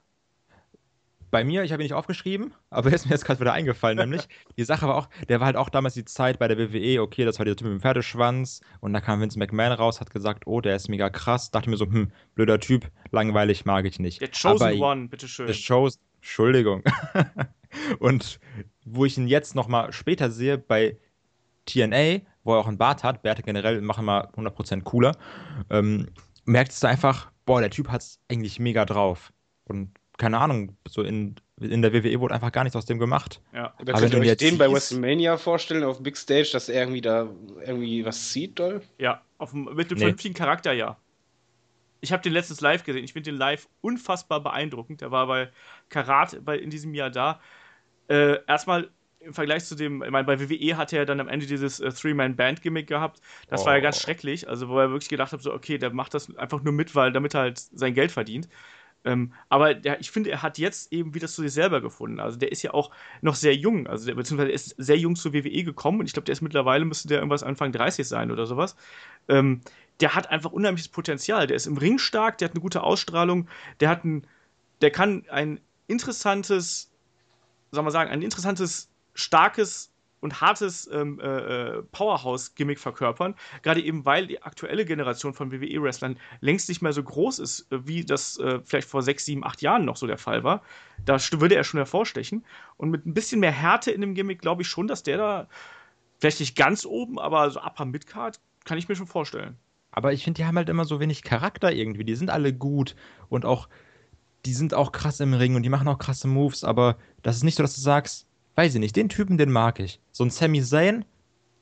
bei mir, ich habe ihn nicht aufgeschrieben, aber er ist mir jetzt gerade wieder eingefallen, nämlich die Sache war auch, der war halt auch damals die Zeit bei der WWE, okay, das war der Typ mit dem Pferdeschwanz und da kam Vince McMahon raus, hat gesagt, oh, der ist mega krass, dachte mir so, hm, blöder Typ, langweilig, mag ich nicht. Der Chosen aber, One, bitteschön. Der Chosen, Entschuldigung. und wo ich ihn jetzt nochmal später sehe, bei TNA, wo er auch einen Bart hat, Bärte generell machen mal 100% cooler, ähm, merkst du einfach, boah, der Typ hat es eigentlich mega drauf. Und keine Ahnung, so in, in der WWE wurde einfach gar nichts aus dem gemacht. Ja, aber könnt ihr euch den bei WrestleMania vorstellen, auf Big Stage, dass er irgendwie da irgendwie was sieht, doll? Ja, auf, mit einem nee. vernünftigen Charakter, ja. Ich habe den letztens live gesehen. Ich finde den live unfassbar beeindruckend. Der war bei Karat bei, in diesem Jahr da. Äh, erstmal im Vergleich zu dem, ich meine, bei WWE hat er dann am Ende dieses äh, Three-Man-Band-Gimmick gehabt. Das oh. war ja ganz schrecklich. Also, wo er wirklich gedacht hat, so, okay, der macht das einfach nur mit, weil damit er halt sein Geld verdient. Ähm, aber der, ich finde, er hat jetzt eben wieder zu sich selber gefunden. Also der ist ja auch noch sehr jung, also der, beziehungsweise ist sehr jung zur WWE gekommen und ich glaube, der ist mittlerweile, müsste der irgendwas Anfang 30 sein oder sowas. Ähm, der hat einfach unheimliches Potenzial. Der ist im Ring stark, der hat eine gute Ausstrahlung, der hat ein, der kann ein interessantes, sagen wir sagen, ein interessantes, starkes und hartes ähm, äh, äh, Powerhouse-Gimmick verkörpern. Gerade eben, weil die aktuelle Generation von WWE-Wrestlern längst nicht mehr so groß ist, äh, wie das äh, vielleicht vor sechs, sieben, acht Jahren noch so der Fall war. Da würde er schon hervorstechen. Und mit ein bisschen mehr Härte in dem Gimmick glaube ich schon, dass der da vielleicht nicht ganz oben, aber so Upper Midcard kann ich mir schon vorstellen. Aber ich finde, die haben halt immer so wenig Charakter irgendwie. Die sind alle gut und auch, die sind auch krass im Ring und die machen auch krasse Moves, aber das ist nicht so, dass du sagst, weiß ich nicht, den Typen, den mag ich. So ein Sami Zayn,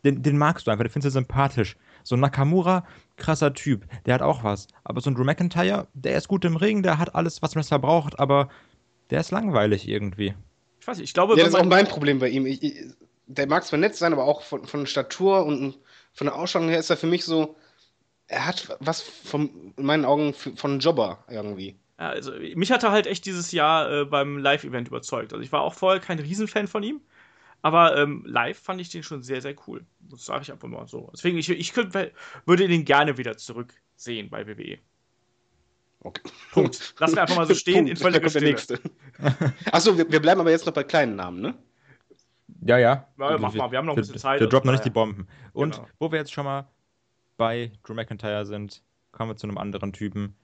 den, den magst du einfach, den findest du sympathisch. So ein Nakamura, krasser Typ, der hat auch was. Aber so ein Drew McIntyre, der ist gut im Ring, der hat alles, was Wrestler braucht, aber der ist langweilig irgendwie. Ich weiß nicht, ich glaube. Ja, das ist auch mein Problem bei ihm. Ich, ich, der mag zwar nett sein, aber auch von, von Statur und von der Ausstrahlung her ist er für mich so, er hat was von, in meinen Augen von Jobber irgendwie. Ja, also mich hat er halt echt dieses Jahr äh, beim Live-Event überzeugt. Also ich war auch vorher kein Riesenfan von ihm, aber ähm, live fand ich den schon sehr, sehr cool. Das sage ich einfach mal so. Deswegen, ich, ich könnt, würde den gerne wieder zurücksehen bei WWE. Okay. Punkt. Lassen wir einfach mal so stehen in völliger Stille. Achso, wir, wir bleiben aber jetzt noch bei kleinen Namen, ne? Ja, ja. ja mach mal, wir haben noch ein bisschen Zeit. Wir droppen noch nicht die Bomben. Und genau. wo wir jetzt schon mal bei Drew McIntyre sind, kommen wir zu einem anderen Typen,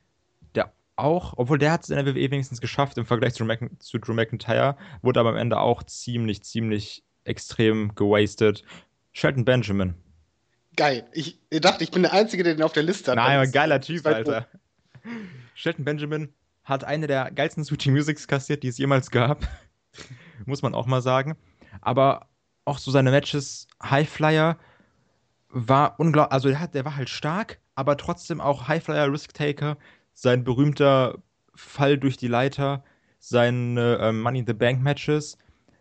auch, obwohl der hat es in der WWE wenigstens geschafft im Vergleich zu, Mac zu Drew McIntyre, wurde aber am Ende auch ziemlich, ziemlich extrem gewastet. Shelton Benjamin. Geil. Ich dachte, ich bin der Einzige, der den auf der Liste hat. Nein, aber geiler Typ, Alter. Shelton Benjamin hat eine der geilsten Switching Musics kassiert, die es jemals gab. Muss man auch mal sagen. Aber auch so seine Matches, Highflyer, war unglaublich, also der, hat, der war halt stark, aber trotzdem auch Highflyer, Risk-Taker, sein berühmter Fall durch die Leiter, seine äh, Money in the Bank Matches.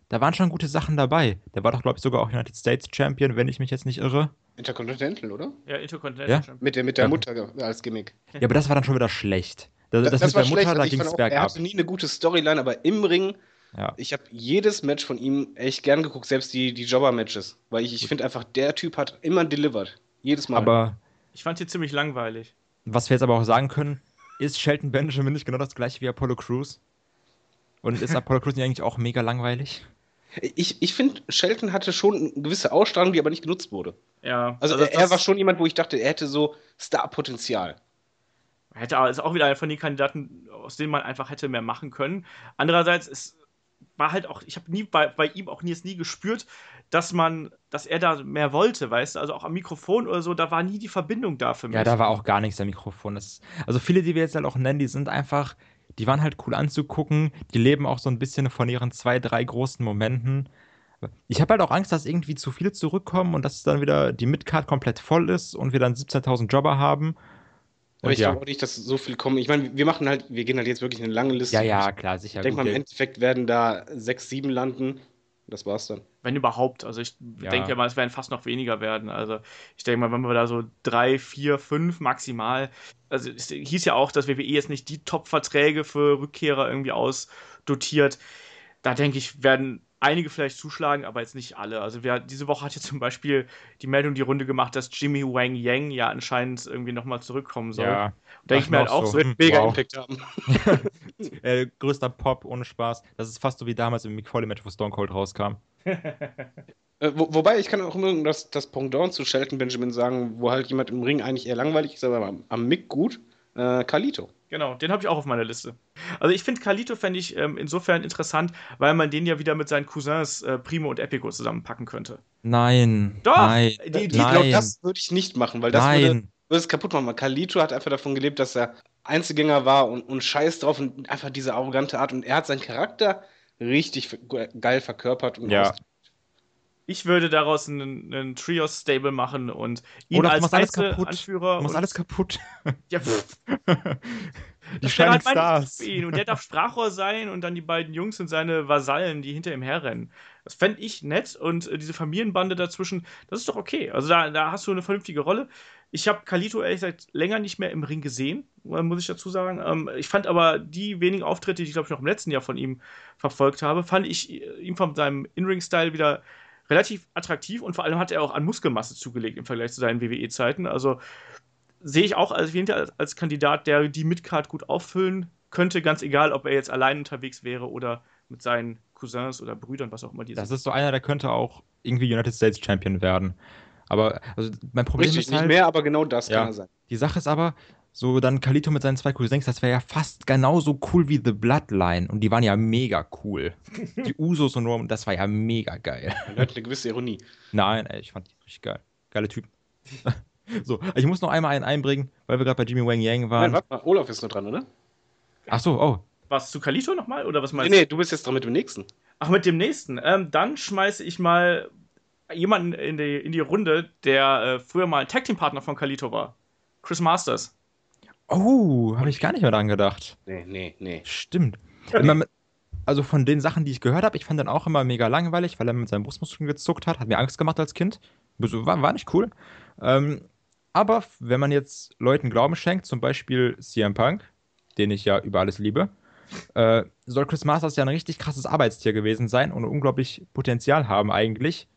Da waren schon gute Sachen dabei. Der war doch, glaube ich, sogar auch United States Champion, wenn ich mich jetzt nicht irre. Intercontinental, oder? Ja, Intercontinental ja? Mit der, mit der ja. Mutter als Gimmick. Ja, aber das war dann schon wieder schlecht. Das, das, das mit der Mutter, schlecht. da ging es bergab. Er hatte nie eine gute Storyline, aber im Ring ja. Ich habe jedes Match von ihm echt gern geguckt, selbst die, die Jobber-Matches. Weil ich, ich finde einfach, der Typ hat immer delivered. Jedes Mal. Aber ich fand die ziemlich langweilig. Was wir jetzt aber auch sagen können, ist Shelton Benjamin nicht genau das gleiche wie Apollo Crews? Und ist Apollo Crews nicht eigentlich auch mega langweilig? Ich, ich finde, Shelton hatte schon eine gewisse Ausstrahlung, die aber nicht genutzt wurde. Ja. Also, also er, war schon jemand, wo ich dachte, er hätte so Star-Potenzial. Hätte ist auch wieder einer von den Kandidaten, aus denen man einfach hätte mehr machen können. Andererseits ist war halt auch, ich habe nie bei, bei ihm auch nie, nie gespürt, dass man, dass er da mehr wollte, weißt du, also auch am Mikrofon oder so, da war nie die Verbindung da für mich. Ja, da war auch gar nichts am Mikrofon. Das, also viele, die wir jetzt halt auch nennen, die sind einfach, die waren halt cool anzugucken, die leben auch so ein bisschen von ihren zwei, drei großen Momenten. Ich habe halt auch Angst, dass irgendwie zu viele zurückkommen und dass dann wieder die Midcard komplett voll ist und wir dann 17.000 Jobber haben aber ich ja. glaube auch nicht, dass so viel kommen. Ich meine, wir machen halt, wir gehen halt jetzt wirklich eine lange Liste. Ja, ja, klar, sicher. Ich denke mal, im Endeffekt werden da sechs, sieben landen. Das war's dann. Wenn überhaupt. Also ich ja. denke mal, es werden fast noch weniger werden. Also ich denke mal, wenn wir da so drei, vier, fünf maximal. Also es hieß ja auch, dass WWE jetzt nicht die Top-Verträge für Rückkehrer irgendwie ausdotiert. Da denke ich, werden einige vielleicht zuschlagen, aber jetzt nicht alle. Also wir, diese Woche hat jetzt zum Beispiel die Meldung die Runde gemacht, dass Jimmy Wang Yang ja anscheinend irgendwie nochmal zurückkommen soll. Ja, denke ich mir halt auch so. Wird mega wow. Impact haben. äh, größter Pop, ohne Spaß. Das ist fast so wie damals im Mick Foley-Match, wo Stone Cold rauskam. Äh, wo, wobei, ich kann auch immer das, das Pendant zu Shelton Benjamin sagen, wo halt jemand im Ring eigentlich eher langweilig ist, aber am, am Mick gut. Äh, Kalito. Genau, den habe ich auch auf meiner Liste. Also ich finde Kalito fände ich ähm, insofern interessant, weil man den ja wieder mit seinen Cousins äh, Primo und Epico zusammenpacken könnte. Nein. Doch! Nein. Die, die, nein. Glaub, das würde ich nicht machen, weil das nein. würde, würde es kaputt machen. Kalito hat einfach davon gelebt, dass er Einzelgänger war und, und scheiß drauf und einfach diese arrogante Art. Und er hat seinen Charakter richtig geil verkörpert. Und ja. Ich würde daraus einen, einen Trios-Stable machen und ihn Oder als kaputt. Anführer. Du machst alles kaputt. Ja, die Shining halt Stars. für ihn. Und der darf Sprachrohr sein und dann die beiden Jungs sind seine Vasallen, die hinter ihm herrennen. Das fände ich nett und äh, diese Familienbande dazwischen, das ist doch okay. Also da, da hast du eine vernünftige Rolle. Ich habe Kalito ehrlich gesagt länger nicht mehr im Ring gesehen, äh, muss ich dazu sagen. Ähm, ich fand aber die wenigen Auftritte, die ich glaube ich noch im letzten Jahr von ihm verfolgt habe, fand ich äh, ihm von seinem In-Ring-Style wieder relativ attraktiv und vor allem hat er auch an Muskelmasse zugelegt im Vergleich zu seinen WWE-Zeiten. Also sehe ich auch als, als, als Kandidat, der die Midcard gut auffüllen könnte, ganz egal, ob er jetzt allein unterwegs wäre oder mit seinen Cousins oder Brüdern, was auch immer die Das sind. ist so einer, der könnte auch irgendwie United States Champion werden. Aber also mein Problem Richtig, ist halt, nicht mehr, aber genau das Ja. kann er sein. die Sache ist aber, so dann Kalito mit seinen zwei Cousins, das wäre ja fast genauso cool wie The Bloodline. Und die waren ja mega cool. die Usos und Roman, das war ja mega geil. Er hat eine gewisse Ironie. Nein, ey, ich fand die richtig geil. Geile Typen. so, ich muss noch einmal einen einbringen, weil wir gerade bei Jimmy Wang Yang Nein, waren. warte mal, Olaf ist noch dran, oder? Ach so, oh. Was zu Kalito nochmal? Oder was Nee, meinst nee, du bist jetzt dran mit dem nächsten. Ach, mit dem nächsten. Ähm, dann schmeiße ich mal jemanden in die, in die Runde, der äh, früher mal ein Tag Team Partner von Kalito war. Chris Masters. Oh, habe ich gar nicht mehr dran gedacht. Nee, nee, nee. Stimmt. Mit, also von den Sachen, die ich gehört habe, ich fand den auch immer mega langweilig, weil er mit seinen Brustmuskeln gezuckt hat. Hat mir Angst gemacht als Kind. War, war nicht cool. Ähm, aber wenn man jetzt Leuten Glauben schenkt, zum Beispiel CM Punk, den ich ja über alles liebe, äh, soll Chris Masters ja ein richtig krasses Arbeitstier gewesen sein und unglaublich Potenzial haben eigentlich,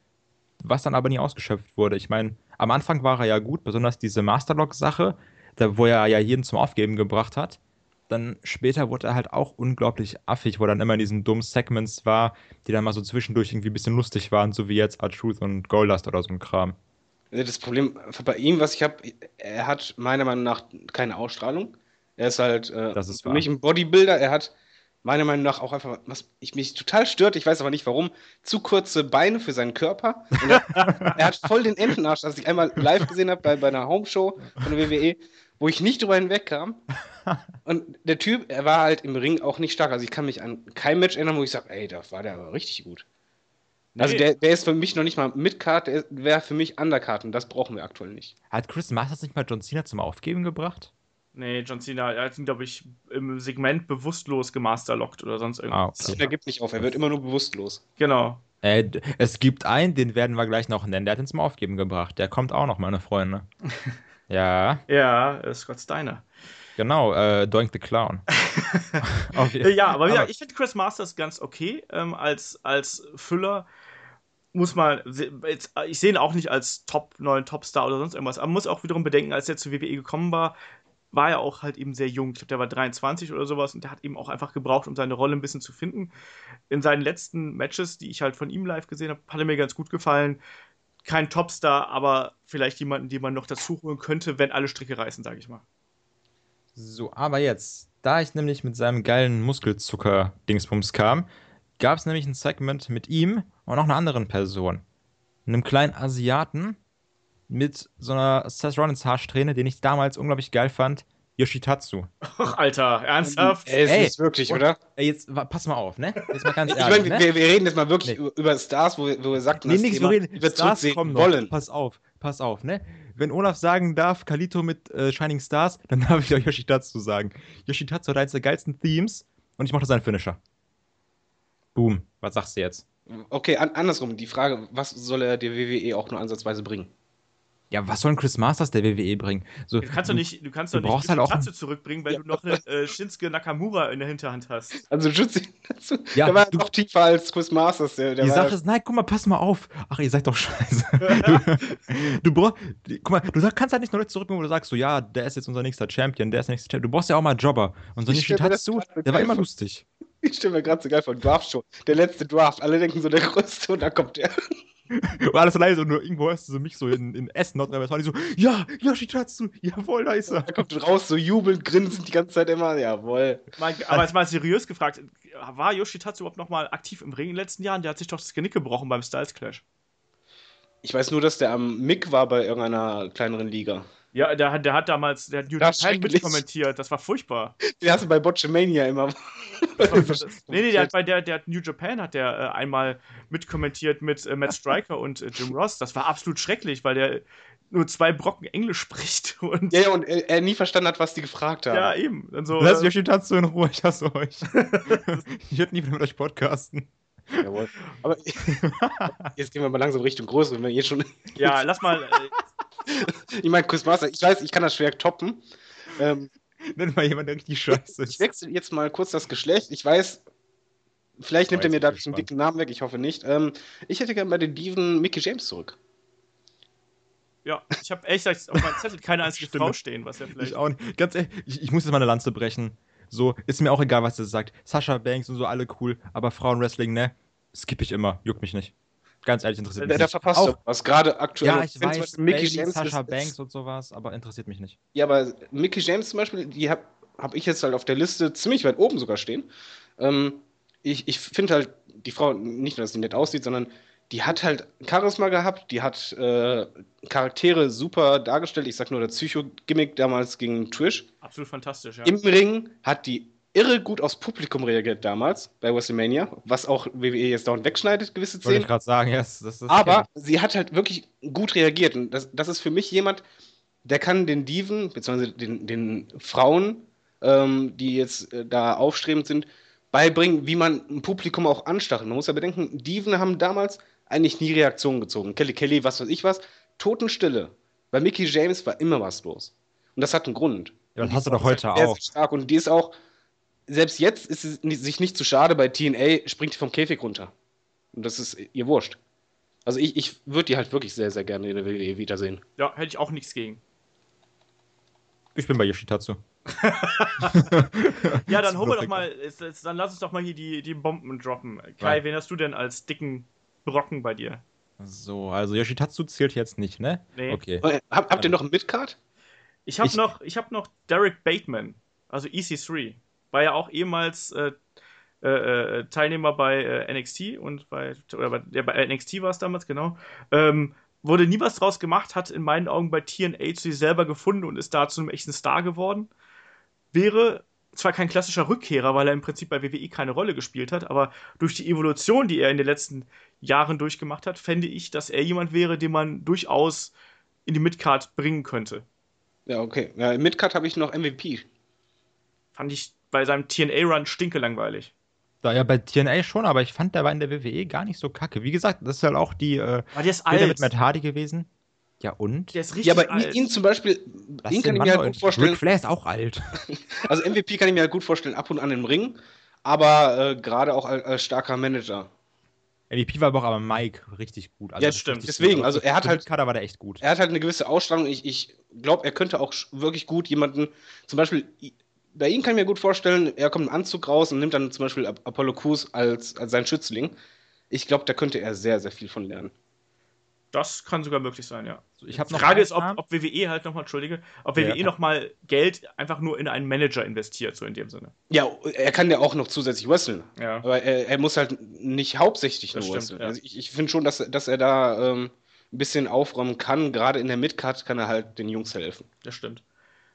was dann aber nie ausgeschöpft wurde. Ich meine, am Anfang war er ja gut, besonders diese Masterlock-Sache, da, wo er ja jeden zum Aufgeben gebracht hat. Dann später wurde er halt auch unglaublich affig, wo er dann immer in diesen dummen Segments war, die dann mal so zwischendurch irgendwie ein bisschen lustig waren, so wie jetzt R-Truth und Goldust oder so ein Kram. Das Problem bei ihm, was ich habe, er hat meiner Meinung nach keine Ausstrahlung. Er ist halt äh, Das ist für mich ein Bodybuilder. Er hat meiner Meinung nach auch einfach, was ich mich total stört, ich weiß aber nicht warum, zu kurze Beine für seinen Körper. Er, er hat voll den Entenarsch, das ich einmal live gesehen habe bei, bei einer Homeshow von der WWE, wo ich nicht drüber hinwegkam. Und der Typ, er war halt im Ring auch nicht stark. Also ich kann mich an kein Match erinnern, wo ich sage, ey, da war der aber richtig gut. Also Nee. der, der ist für mich noch nicht mal Midcard, der wäre für mich Undercard und das brauchen wir aktuell nicht. Hat Chris Masters nicht mal John Cena zum Aufgeben gebracht? Nee, John Cena, er hat ihn, glaube ich, im Segment bewusstlos gemasterlockt oder sonst irgendwas. Ah, okay. Er gibt nicht auf, er wird immer nur bewusstlos. Genau. Äh, es gibt einen, den werden wir gleich noch nennen, der hat ihn zum Aufgeben gebracht. Der kommt auch noch, meine Freunde. ja, Ja, Scott Steiner. genau, äh, Doink the Clown. okay. Äh, Ja, aber, ja, ich finde Chris Masters ganz okay ähm, als, als Füller. Muss man, jetzt, äh, ich sehe ihn auch nicht als Top, neuen Topstar oder sonst irgendwas, aber man muss auch wiederum bedenken, als er zu WWE gekommen war, war er auch halt eben sehr jung. Ich glaube, der war 23 oder sowas und der hat eben auch einfach gebraucht, um seine Rolle ein bisschen zu finden. In seinen letzten Matches, die ich halt von ihm live gesehen habe, hat er mir ganz gut gefallen. Kein Topstar, aber vielleicht jemanden, den man noch dazu holen könnte, wenn alle Stricke reißen, sage ich mal. So, aber jetzt, da ich nämlich mit seinem geilen Muskelzucker-Dingsbums kam, gab es nämlich ein Segment mit ihm und noch einer anderen Person. Einem kleinen Asiaten mit so einer Seth Rollins Haarsträhne, den ich damals unglaublich geil fand, Yoshitatsu. Ach, Alter, ernsthaft? Er ist Ey, nicht wirklich, und- oder? Ey, jetzt pass mal auf, ne? Jetzt mal ganz Ich ehrlich, meine, ne? wir, wir reden jetzt mal wirklich Nee. über- Stars, wo wir, wo wir sagten, Nee, das nichts, wir reden. Stars kommen noch. wollen. Pass auf, pass auf, ne? Wenn Olaf sagen darf, Kalito mit äh, Shining Stars, dann darf ich auch Yoshitatsu sagen. Yoshitatsu hat eines der geilsten Themes und ich mochte seinen Finisher. Boom. Was sagst du jetzt? Okay, an, andersrum, die Frage, was soll er der WWE auch nur ansatzweise bringen? Ja, was soll ein Chris Masters der WWE bringen? So, Du kannst doch nicht, du kannst du doch nicht brauchst halt auch Katze zurückbringen, weil du noch eine äh, Shinsuke Nakamura in der Hinterhand hast. Also Jutsu, dazu, Ja, der war du- noch tiefer als Chris Masters. Der, der Die Sache ist, nein, guck mal, pass mal auf. Ach, ihr seid doch scheiße. du, du brauchst, guck mal, du sag- kannst halt nicht nur Leute zurückbringen, wo du sagst, so, ja, der ist jetzt unser nächster Champion, der ist der nächste Champion. Du brauchst ja auch mal Jobber. Und so Yoshitatsu, gerade der war immer lustig. Ich stelle mir gerade so geil vor, Draft schon. Der letzte Draft, alle denken so der größte und dann kommt der. Und alles leise und nur irgendwo hörst du so mich so in, in Essen, Nordrhein-Westfalen, so, ja, Yoshitatsu, jawohl, da ist er. Er kommt raus, so jubelnd, grinsend die ganze Zeit immer, jawohl. Mal, aber jetzt mal seriös gefragt, war Yoshitatsu überhaupt noch mal aktiv im Ring in den letzten Jahren? Der hat sich doch das Genick gebrochen beim Styles Clash. Ich weiß nur, dass der am Mick war bei irgendeiner kleineren Liga. Ja, der, hat- der hat damals, der hat New Das Japan schrecklich. mitkommentiert, das war furchtbar. Den hast du bei Botchamania immer. Das, nee, nee, der hat bei der, der hat New Japan hat der äh, einmal mitkommentiert mit äh, Matt Striker und äh, Jim Ross. Das war absolut schrecklich, weil der nur zwei Brocken Englisch spricht. Und Ja, ja, und er, er nie verstanden hat, was die gefragt haben. ja, eben. Dann so, Lass äh, Yoshitatsu in Ruhe, ich hasse euch. ich würde nie wieder mit euch podcasten. Jawohl. Aber jetzt gehen wir mal langsam Richtung Größere, wenn wir jetzt schon. ja, lass mal. Ich meine, Chris Master, ich weiß, ich kann das schwer toppen. Ähm, Nenn mal jemand, der richtig scheiße ich ist. wechsle jetzt mal kurz das Geschlecht. Ich weiß, vielleicht nimmt er mir dadurch ich einen dicken Namen weg, ich hoffe nicht. Ähm, ich hätte gerne bei den Diven Mickey James zurück. ja, ich habe ehrlich gesagt auf meinem Zettel keine einzige Stimme. Frau stehen, was ja vielleicht. Ich auch nicht. Ganz ehrlich, ich, ich muss jetzt mal eine Lanze brechen. So, ist mir auch egal, was er sagt. Sascha Banks und so, alle cool. Aber Frauenwrestling, ne? Skippe ich immer. Juckt mich nicht. Ganz ehrlich, interessiert Da, mich nicht. verpasst auch, was. Gerade aktuell. Ja, ich weiß, Beispiel Mickey Bayley, James Sascha ist- Banks und sowas, aber interessiert mich nicht. Ja, aber Mickey James zum Beispiel, die habe hab ich jetzt halt auf der Liste ziemlich weit oben sogar stehen. Ähm, ich ich finde halt, die Frau, nicht nur, dass sie nett aussieht, sondern die hat halt Charisma gehabt, die hat äh, Charaktere super dargestellt. Ich sag nur, der Psycho-Gimmick damals gegen Trish. Absolut fantastisch, ja. Im Ring hat die irre gut aufs Publikum reagiert damals bei WrestleMania, was auch WWE jetzt dauernd wegschneidet, gewisse Wollte ich Szenen. gerade sagen, ja, das, das Aber sie hat halt wirklich gut reagiert. Und das, das ist für mich jemand, der kann den Diven, beziehungsweise den, den Frauen, ähm, die jetzt äh, da aufstrebend sind, beibringen, wie man ein Publikum auch anstachelt. Man muss ja bedenken, Diven haben damals eigentlich nie Reaktionen gezogen. Kelly Kelly, was weiß ich was, Totenstille. Bei Mickey James war immer was los. Und das hat einen Grund. Ja, das Und hast du ist doch heute auch. stark. Und die ist auch, selbst jetzt ist es sich nicht zu schade, bei TNA springt die vom Käfig runter. Und das ist ihr wurscht. Also ich, ich würde die halt wirklich sehr, sehr gerne in der WWE wiedersehen. Ja, hätte ich auch nichts gegen. Ich bin bei Yoshitatsu. Ja, dann holen wir doch mal, dann lass uns doch mal hier die, die Bomben droppen. Kai, Ja. wen hast du denn als dicken Brocken bei dir? So, also Yoshitatsu zählt jetzt nicht, ne? Nee. Okay. Äh, Hab, habt ihr noch einen Midcard? Ich habe Ich- noch, ich hab noch Derek Bateman, also EC3. War ja auch ehemals äh, äh, äh, Teilnehmer bei äh, NXT und bei, oder bei, ja, bei NXT war es damals, genau. Ähm, wurde nie was draus gemacht, hat in meinen Augen bei TNA zu sich selber gefunden und ist da zu einem echten Star geworden. Wäre zwar kein klassischer Rückkehrer, weil er im Prinzip bei WWE keine Rolle gespielt hat, aber durch die Evolution, die er in den letzten Jahren durchgemacht hat, fände ich, dass er jemand wäre, den man durchaus in die Midcard bringen könnte. Ja, okay. Ja, Midcard habe ich noch MVP. Fand ich bei seinem TNA-Run stinkelangweilig. Da ja bei TNA schon, aber ich fand, der war in der WWE gar nicht so kacke. Wie gesagt, das ist halt auch die äh, Aber der ist alt. mit Matt Hardy gewesen. Ja und? Der ist richtig Ja, aber alt. ihn, zum Beispiel, Lass ihn den kann ich Mann mir halt gut vorstellen. Ric Flair ist auch alt. Also MVP kann ich mir halt gut vorstellen, ab und an im Ring, aber äh, gerade auch als, als starker Manager. MVP war aber auch aber Mike richtig gut. Also Ja, stimmt. Deswegen, gut. also er hat halt- Kader war der echt gut. Er hat halt eine gewisse Ausstrahlung. Ich, ich glaube, er könnte auch wirklich gut jemanden, zum Beispiel, bei ihm kann ich mir gut vorstellen, er kommt im Anzug raus und nimmt dann zum Beispiel Ap- Apollo Crews als, als seinen Schützling. Ich glaube, da könnte er sehr, sehr viel von lernen. Das kann sogar möglich sein, ja. Ich habe Die Frage ist, ob, ob WWE halt nochmal, Entschuldige, ob Ja. WWE nochmal Geld einfach nur in einen Manager investiert, so in dem Sinne. Ja, er kann ja auch noch zusätzlich wresteln. Ja. Aber er, er muss halt nicht hauptsächlich Das nur stimmt, wresteln. ja. Also ich, ich finde schon, dass, dass er da ähm, ein bisschen aufräumen kann. Gerade in der Midcard kann er halt den Jungs helfen. Das stimmt.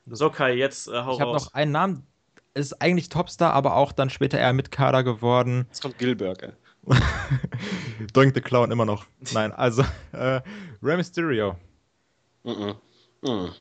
So, Kai, jetzt äh, hau Ich habe noch einen Namen. Ist eigentlich Topstar, aber auch dann später eher mit Kader geworden. Jetzt kommt Gilbert. ey. Doink the Clown immer noch. Nein, also äh, Rey Mysterio. Mhm. Mhm.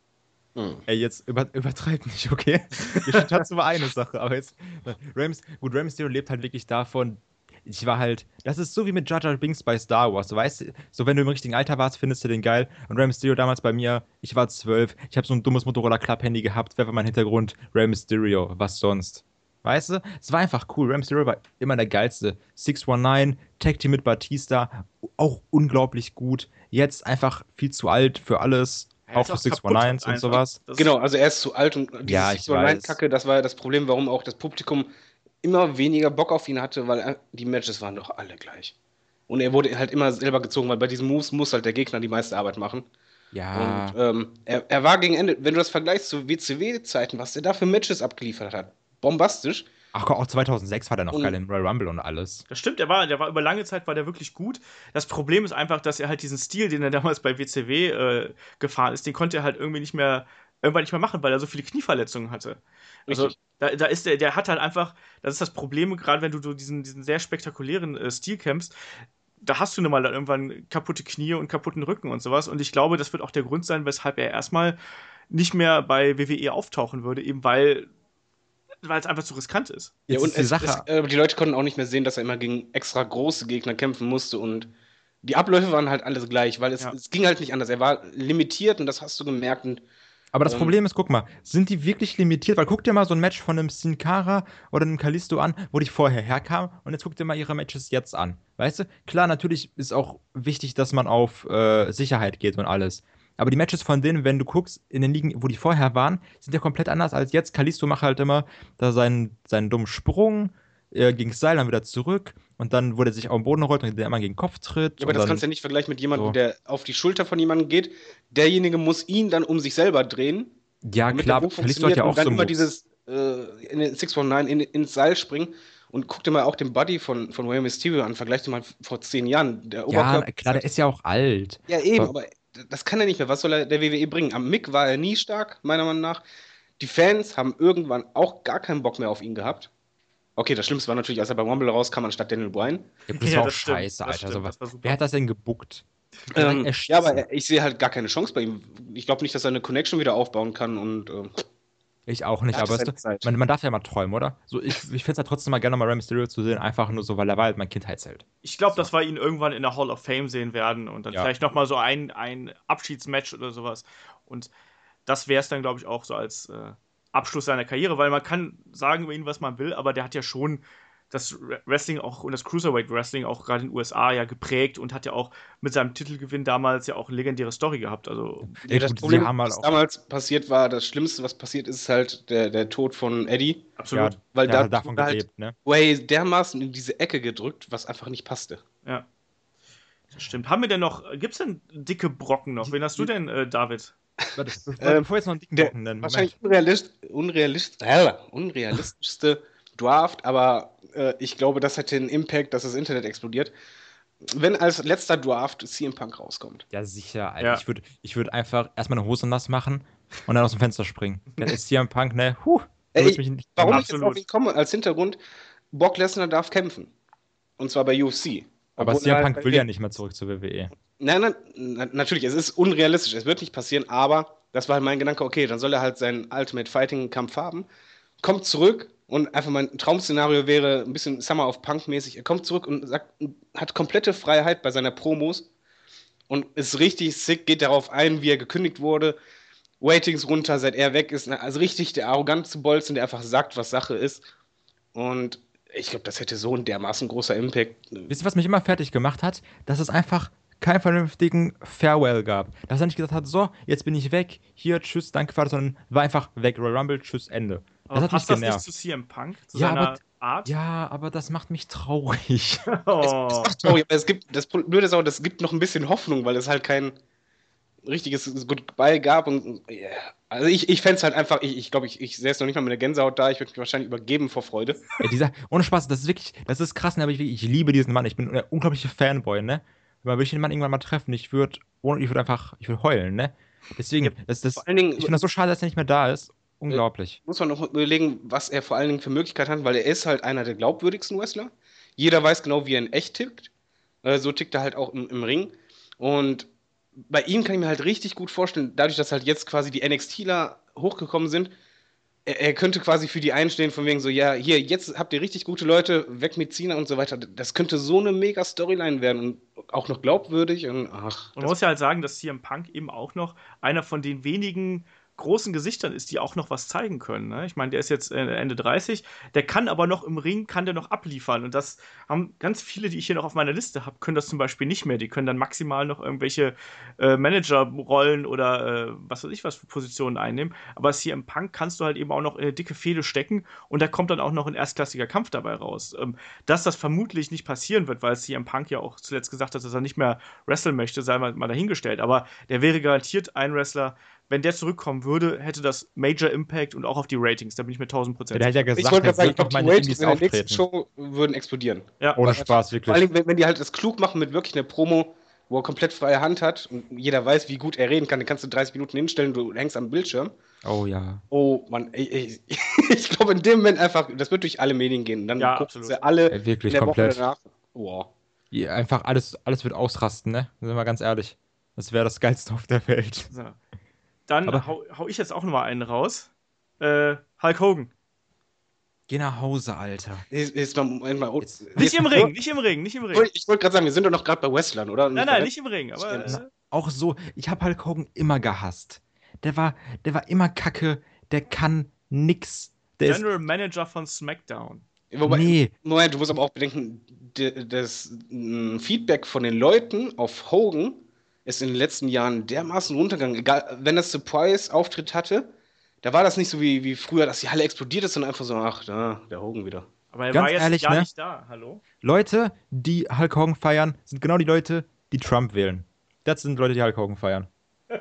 Mhm. Ey, jetzt über, übertreib nicht, okay? Yoshitatsu war eine Sache, aber jetzt. äh, Rey, gut, Rey Mysterio lebt halt wirklich davon. Ich war halt. Das ist so wie mit Jar Jar Binks bei Star Wars. Du weißt, so wenn du im richtigen Alter warst, findest du den geil. Und Rey Mysterio damals bei mir, ich war zwölf, ich habe so ein dummes Motorola Club-Handy gehabt. Wer war mein Hintergrund? Rey Mysterio, was sonst? Weißt du? Es war einfach cool. Rey Mysterio war immer der geilste. 619, Tag Team mit Batista, auch unglaublich gut. Jetzt einfach viel zu alt für alles. Er auch für kaputt 619s und sowas. Genau, also er ist zu alt und diese Ja, ich Six Online weiß. Kacke, das war ja das Problem, warum auch das Publikum immer weniger Bock auf ihn hatte, weil äh, die Matches waren doch alle gleich. Und er wurde halt immer selber gezogen, weil bei diesen Moves muss halt der Gegner die meiste Arbeit machen. Ja. Und ähm, er, er war gegen Ende, wenn du das vergleichst zu WCW-Zeiten, was der da für Matches abgeliefert hat, bombastisch. Ach Gott, auch 2006 war der noch Und- geil im Royal Rumble und alles. Das stimmt, der war, der war über lange Zeit war der wirklich gut. Das Problem ist einfach, dass er halt diesen Stil, den er damals bei WCW äh, gefahren ist, den konnte er halt irgendwie nicht mehr, irgendwann nicht mehr machen, weil er so viele Knieverletzungen hatte. Also Richtig. Da, da ist der, der hat halt einfach, das ist das Problem, gerade wenn du so diesen, diesen sehr spektakulären äh, Stil kämpfst, da hast du nun mal dann irgendwann kaputte Knie und kaputten Rücken und sowas. Und ich glaube, das wird auch der Grund sein, weshalb er erstmal nicht mehr bei WWE auftauchen würde, eben weil weil es einfach zu riskant ist. Ja, Jetzt und ist die es, Sache. Es, äh, die Leute konnten auch nicht mehr sehen, dass er immer gegen extra große Gegner kämpfen musste und die Abläufe waren halt alles gleich, weil es, Ja. es ging halt nicht anders. Er war limitiert und das hast du gemerkt. Und Aber das Ähm. Problem ist, guck mal, sind die wirklich limitiert? Weil guck dir mal so ein Match von einem Sin Cara oder einem Kalisto an, wo die vorher herkamen und jetzt guck dir mal ihre Matches jetzt an. Weißt du? Klar, natürlich ist auch wichtig, dass man auf äh, Sicherheit geht und alles. Aber die Matches von denen, wenn du guckst, in den Ligen, wo die vorher waren, sind ja komplett anders als jetzt. Kalisto macht halt immer da seinen, seinen dummen Sprung äh, gegen Seil, dann wieder zurück und dann, wo der sich auf den Boden rollt und der immer gegen den Kopf tritt. Ja, aber das dann, kannst du ja nicht vergleichen mit jemandem, so. der auf die Schulter von jemandem geht. Derjenige muss ihn dann um sich selber drehen. ja, klar, Kalisto hat ja auch und dann so Moves. dieses äh, in den 619 in, ins Seil springen. Und guck dir mal auch den Buddy von, von Rey Mysterio an. Vergleich dir mal vor zehn Jahren. Der Ja, klar, der ist ja auch alt. Ja, eben, Aber- aber das kann er nicht mehr. Was soll er der WWE bringen? Am Mick war er nie stark, meiner Meinung nach. Die Fans haben irgendwann auch gar keinen Bock mehr auf ihn gehabt. Okay, das Schlimmste war natürlich, als er bei Rumble rauskam anstatt Daniel Bryan. Ja, das Ja, war auch das stimmt, scheiße, Alter. stimmt, Also, war super. wer hat das denn gebuckt? Ähm, ja, aber ich sehe halt gar keine Chance bei ihm. Ich glaube nicht, dass er eine Connection wieder aufbauen kann und äh, Ich auch nicht, Er aber du, man, man darf ja mal träumen, oder? So, ich ich finde es ja trotzdem mal gerne, mal Rey Mysterio zu sehen, einfach nur so, weil er war halt mein Kindheitsheld. Ich glaube, dass wir ihn irgendwann in der Hall of Fame sehen werden und dann Ja. vielleicht nochmal so ein, ein Abschiedsmatch oder sowas. Und das wäre es dann, glaube ich, auch so als äh, Abschluss seiner Karriere, weil man kann sagen über ihn, was man will, aber der hat ja schon das Wrestling auch und das Cruiserweight Wrestling auch gerade in den USA ja geprägt und hat ja auch mit seinem Titelgewinn damals ja auch eine legendäre Story gehabt. Also Ja, das Problem, haben halt was auch- damals passiert war, das Schlimmste, was passiert ist, ist halt der, der Tod von Eddie. absolut. Ja, Weil der da hat davon wurde halt gelebt, ne? Way dermaßen in diese Ecke gedrückt, was einfach nicht passte. Ja. Das stimmt. Haben wir denn noch, gibt es denn dicke Brocken noch? Wen hast du denn, äh, David? Warte, Ähm, bevor wir jetzt noch einen dicken Brocken nennen. wahrscheinlich unrealist, unrealist, äh, unrealistischste Draft, aber äh, ich glaube, das hätte den Impact, dass das Internet explodiert. Wenn als letzter Draft CM Punk rauskommt. Ja, sicher, Alter. Ja. Ich würde ich würd einfach erstmal eine Hose nass machen und dann aus dem Fenster springen. Dann ist CM Punk, ne? Huh, Ey, nicht- Warum Absolut. ich jetzt auf ihn komme, als Hintergrund, Brock Lesnar darf kämpfen. Und zwar bei UFC. Aber CM halt Punk bei will ja nicht mehr zurück zur. WWE. Nein, nein, na, natürlich, es ist unrealistisch, es wird nicht passieren, aber das war halt mein Gedanke, okay, dann soll er halt seinen Ultimate Fighting Kampf haben, kommt zurück und einfach mein Traumszenario wäre ein bisschen Summer of Punk mäßig, er kommt zurück und sagt, hat komplette Freiheit bei seiner Promos und ist richtig sick, geht darauf ein, wie er gekündigt wurde, Ratings runter, seit er weg ist, also richtig der arrogante Bolzen, der einfach sagt, was Sache ist und ich glaube, das hätte so ein dermaßen großer Impact. Wisst ihr, was mich immer fertig gemacht hat? Dass es einfach keinen vernünftigen Farewell gab. Dass er nicht gesagt hat, so, jetzt bin ich weg, hier, tschüss, danke, Vater, sondern war einfach weg, Royal Rumble, tschüss, Ende. Das Aber hat mich passt das nicht genervt. zu CM Punk? Zu Ja, seiner aber- Art? Ja, aber das macht mich traurig. Oh. Es macht traurig, aber es gibt, das Blöde ist auch, das gibt noch ein bisschen Hoffnung, weil es halt kein richtiges Goodbye gab und ja. also ich, ich fände es halt einfach, ich, ich glaube, ich, ich es noch nicht mal mit der Gänsehaut da, ich würde mich wahrscheinlich übergeben vor Freude. Ey, dieser, ohne Spaß, das ist wirklich, das ist krass, ne, aber ich, ich liebe diesen Mann. Ich bin ein unglaublicher Fanboy, ne? Man ich den Mann irgendwann mal treffen. Ich würde, ich würde einfach, ich würde heulen, ne? Deswegen, das, das, Vor allen Dingen ich finde das so schade, dass er nicht mehr da ist. Unglaublich. muss man noch überlegen, was er vor allen Dingen für Möglichkeiten hat, weil er ist halt einer der glaubwürdigsten Wrestler. Jeder weiß genau, wie er in echt tickt. Äh, so tickt er halt auch im, im Ring. Und bei ihm kann ich mir halt richtig gut vorstellen, dadurch, dass halt jetzt quasi die NXTler hochgekommen sind, er, könnte quasi für die einstehen, von wegen so, ja, hier, jetzt habt ihr richtig gute Leute, weg mit Cena und so weiter. Das könnte so eine mega Storyline werden und auch noch glaubwürdig und ach. Man muss ja halt sagen, dass CM Punk eben auch noch einer von den wenigen großen Gesichtern ist, die auch noch was zeigen können. Ne? Ich meine, der ist jetzt äh, Ende 30, der kann aber noch im Ring, kann der noch abliefern. Und das haben ganz viele, die ich hier noch auf meiner Liste habe, können das zum Beispiel nicht mehr. Die können dann maximal noch irgendwelche äh, Managerrollen oder äh, was weiß ich was für Positionen einnehmen. Aber hier im Punk kannst du halt eben auch noch in eine dicke Fehde stecken und da kommt dann auch noch ein erstklassiger Kampf dabei raus. Ähm, dass das vermutlich nicht passieren wird, weil im Punk ja auch zuletzt gesagt hat, dass er nicht mehr wresteln möchte, sei mal, mal dahingestellt. Aber der wäre garantiert ein Wrestler, wenn der zurückkommen würde, hätte das Major Impact und auch auf die Ratings. Da bin ich mir 1000 Prozent sicher. Ja gesagt, ich wollte sagen, ich glaube, die Ratings in der nächsten Show würden explodieren. Ja. Ohne Spaß, wirklich. Vor allem, wenn, wenn die halt das klug machen mit wirklich einer Promo, wo er komplett freie Hand hat und jeder weiß, wie gut er reden kann, dann kannst du 30 Minuten hinstellen, du hängst am Bildschirm. Oh ja. Oh Mann, ich, ich, ich glaube in dem Moment einfach, das wird durch alle Medien gehen. Dann ja, gucken absolut. sie alle Ja, wirklich in der komplett. Woche danach. Wow. Ja, einfach alles, alles wird ausrasten, ne? Sind wir mal ganz ehrlich. Das wäre das Geilste auf der Welt. So. Dann Aber- hau, hau ich jetzt auch nochmal einen raus. Äh, Hulk Hogan. Geh nach Hause, Alter. Jetzt, jetzt mal, Moment mal. Jetzt- Nicht im Ring, nicht im Ring, nicht im Ring. Ich wollte gerade sagen, wir sind doch noch gerade bei Wrestlern, oder? Nein, nein, nicht im Ring. Aber äh, Auch so, ich habe Hulk Hogan immer gehasst. Der war, der war immer kacke, der kann nix. Der ist, General Manager von SmackDown. Wobei, nee, Moment, du musst aber auch bedenken, de- das Feedback von den Leuten auf Hogan ist in den letzten Jahren dermaßen runtergegangen. Egal, wenn das Surprise-Auftritt hatte, da war das nicht so wie, wie früher, dass die Halle explodiert ist, sondern einfach so, ach, da, der Hogan wieder. Aber er Ganz war jetzt ehrlich, gar ne? nicht da. Hallo? Leute, die Hulk Hogan feiern, sind genau die Leute, die Trump wählen. Das sind Leute, die Hulk Hogan feiern.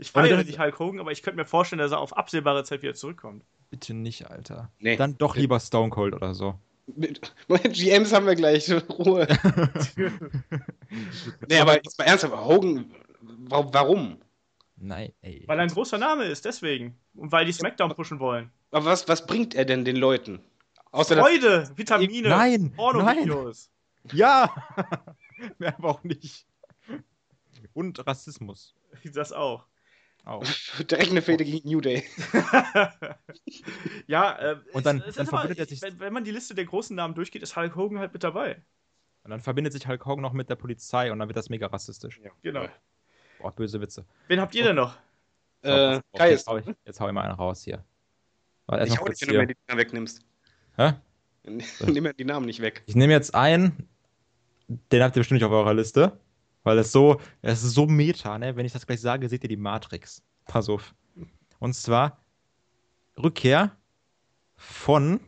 Ich feiere nicht Hulk Hogan, aber ich könnte mir vorstellen, dass er auf absehbare Zeit wieder zurückkommt. Bitte nicht, Alter. Nee. Dann doch lieber Stone Cold oder so. Mit, Moment, GMs haben wir gleich, Ruhe. nee, aber jetzt mal ernsthaft, Hogan, wa- warum? Nein, ey. Weil er ein großer Name ist, deswegen. Und weil die SmackDown pushen wollen. Aber was, was bringt er denn den Leuten? Außer Freude, Vitamine, Nein, Porno-Videos. Ja! Mehr aber auch nicht. Und Rassismus. Das auch. Auch. direkt eine Fehde gegen New Day. ja, äh, Und dann- es, es dann ist aber, verbindet er sich- wenn, wenn man die Liste der großen Namen durchgeht, ist Hulk Hogan halt mit dabei. Und dann verbindet sich Hulk Hogan noch mit der Polizei und dann wird das mega rassistisch. Genau. Boah, böse Witze. Wen habt ihr denn noch? So, Äh, Kai jetzt, ist. hau ich, jetzt hau ich mal einen raus hier. Warte, Ich hau dich, wenn du mir hier. die Dinger wegnimmst. Hä? Nimm mir die Namen nicht weg. Ich nehme jetzt einen, den habt ihr bestimmt nicht auf eurer Liste, weil es so, es ist so meta, ne? Wenn ich das gleich sage, seht ihr die Matrix. Pass auf. Und zwar Rückkehr von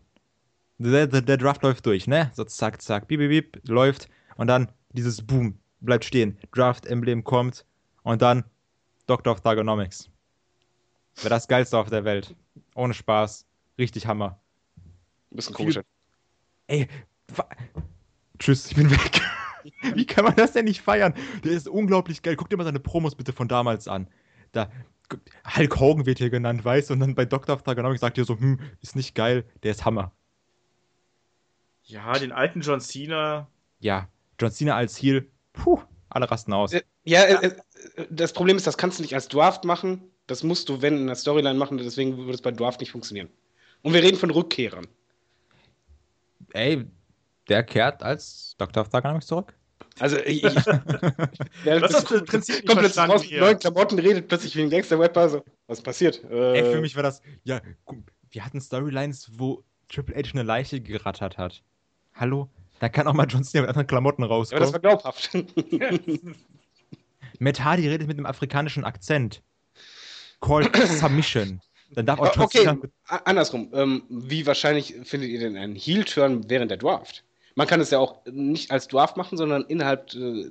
der, der, der Draft läuft durch, ne? So zack, zack, bip, bip, bip, läuft und dann dieses Boom, bleibt stehen. Draft-Emblem kommt und dann Doctor of Thugonomics. Wäre das geilste auf der Welt. Ohne Spaß. Richtig Hammer. Ein bisschen komisch. Ey, tschüss, ich bin weg. Wie kann man das denn nicht feiern? Der ist unglaublich geil. Guck dir mal seine Promos bitte von damals an. Da, Hulk Hogan wird hier genannt, weißt du? Und dann bei Dr. of Thugonomics sagt ihr so, hm, ist nicht geil, der ist Hammer. Ja, den alten John Cena. Ja, John Cena als Heel, puh, alle rasten aus. Äh, Ja, äh, äh, das Problem ist, das kannst du nicht als Draft machen. Das musst du, wenn, in der Storyline machen. Deswegen würde es bei Draft nicht funktionieren. Und wir reden von Rückkehrern. Ey, der kehrt als Dr. of Thugonomics zurück? Also, ich. ich Das ist das Prinzip kommt raus mit hier. neuen Klamotten, redet plötzlich wie ein Gangster-Rapper. So, was passiert? Äh, Ey, für mich war das, ja, guck, wir hatten Storylines, wo Triple H eine Leiche gerattert hat. Hallo? Da kann auch mal John Cena mit anderen Klamotten Aber rauskommen. das war glaubhaft. Matt Hardy redet mit einem afrikanischen Akzent. Called Submission. Dann darf auch John okay, Cena andersrum. Ähm, wie wahrscheinlich findet ihr denn einen Heel-Turn während der Draft? Man kann es ja auch nicht als Draft machen, sondern innerhalb äh,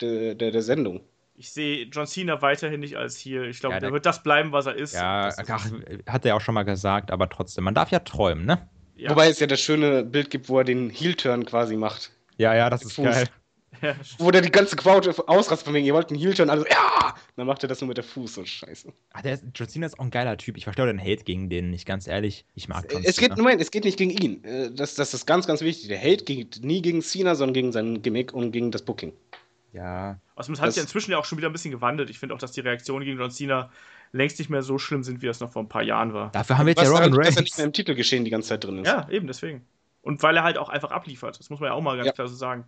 der, der, der Sendung. Ich sehe John Cena weiterhin nicht als hier. Ich glaube, Ja, der der- wird das bleiben, was er ist. Ja, ist- ach, hat er ja auch schon mal gesagt, aber trotzdem, man darf ja träumen, ne? ja. Wobei es ja das schöne Bild gibt, wo er den Heel-Turn quasi macht. Ja, ja, das ist Fuß. geil. Ja, Wo der die ganze Crowd ausrastet von wegen, ihr wollt einen Heel-Turn, also ja! Dann macht er das nur mit der Fuß, so scheiße. Ach, der ist, John Cena ist auch ein geiler Typ. Ich verstehe den Hate gegen den nicht, ganz ehrlich. Ich mag John Es geht, Cena. Moment, es geht nicht gegen ihn. Äh, Das, das ist ganz, ganz wichtig. Der Hate geht nie gegen Cena, sondern gegen sein Gimmick und gegen das Booking. Ja, Außerdem hat sich Das- ja inzwischen ja auch schon wieder ein bisschen gewandelt. Ich finde auch, dass die Reaktionen gegen John Cena längst nicht mehr so schlimm sind, wie es noch vor ein paar Jahren war. dafür haben wir jetzt ja Roman halt, dass er nicht Reigns. mehr im Titelgeschehen die ganze Zeit drin ist. Ja, eben deswegen. Und weil er halt auch einfach abliefert. Das muss man ja auch mal ganz Ja. klar so sagen.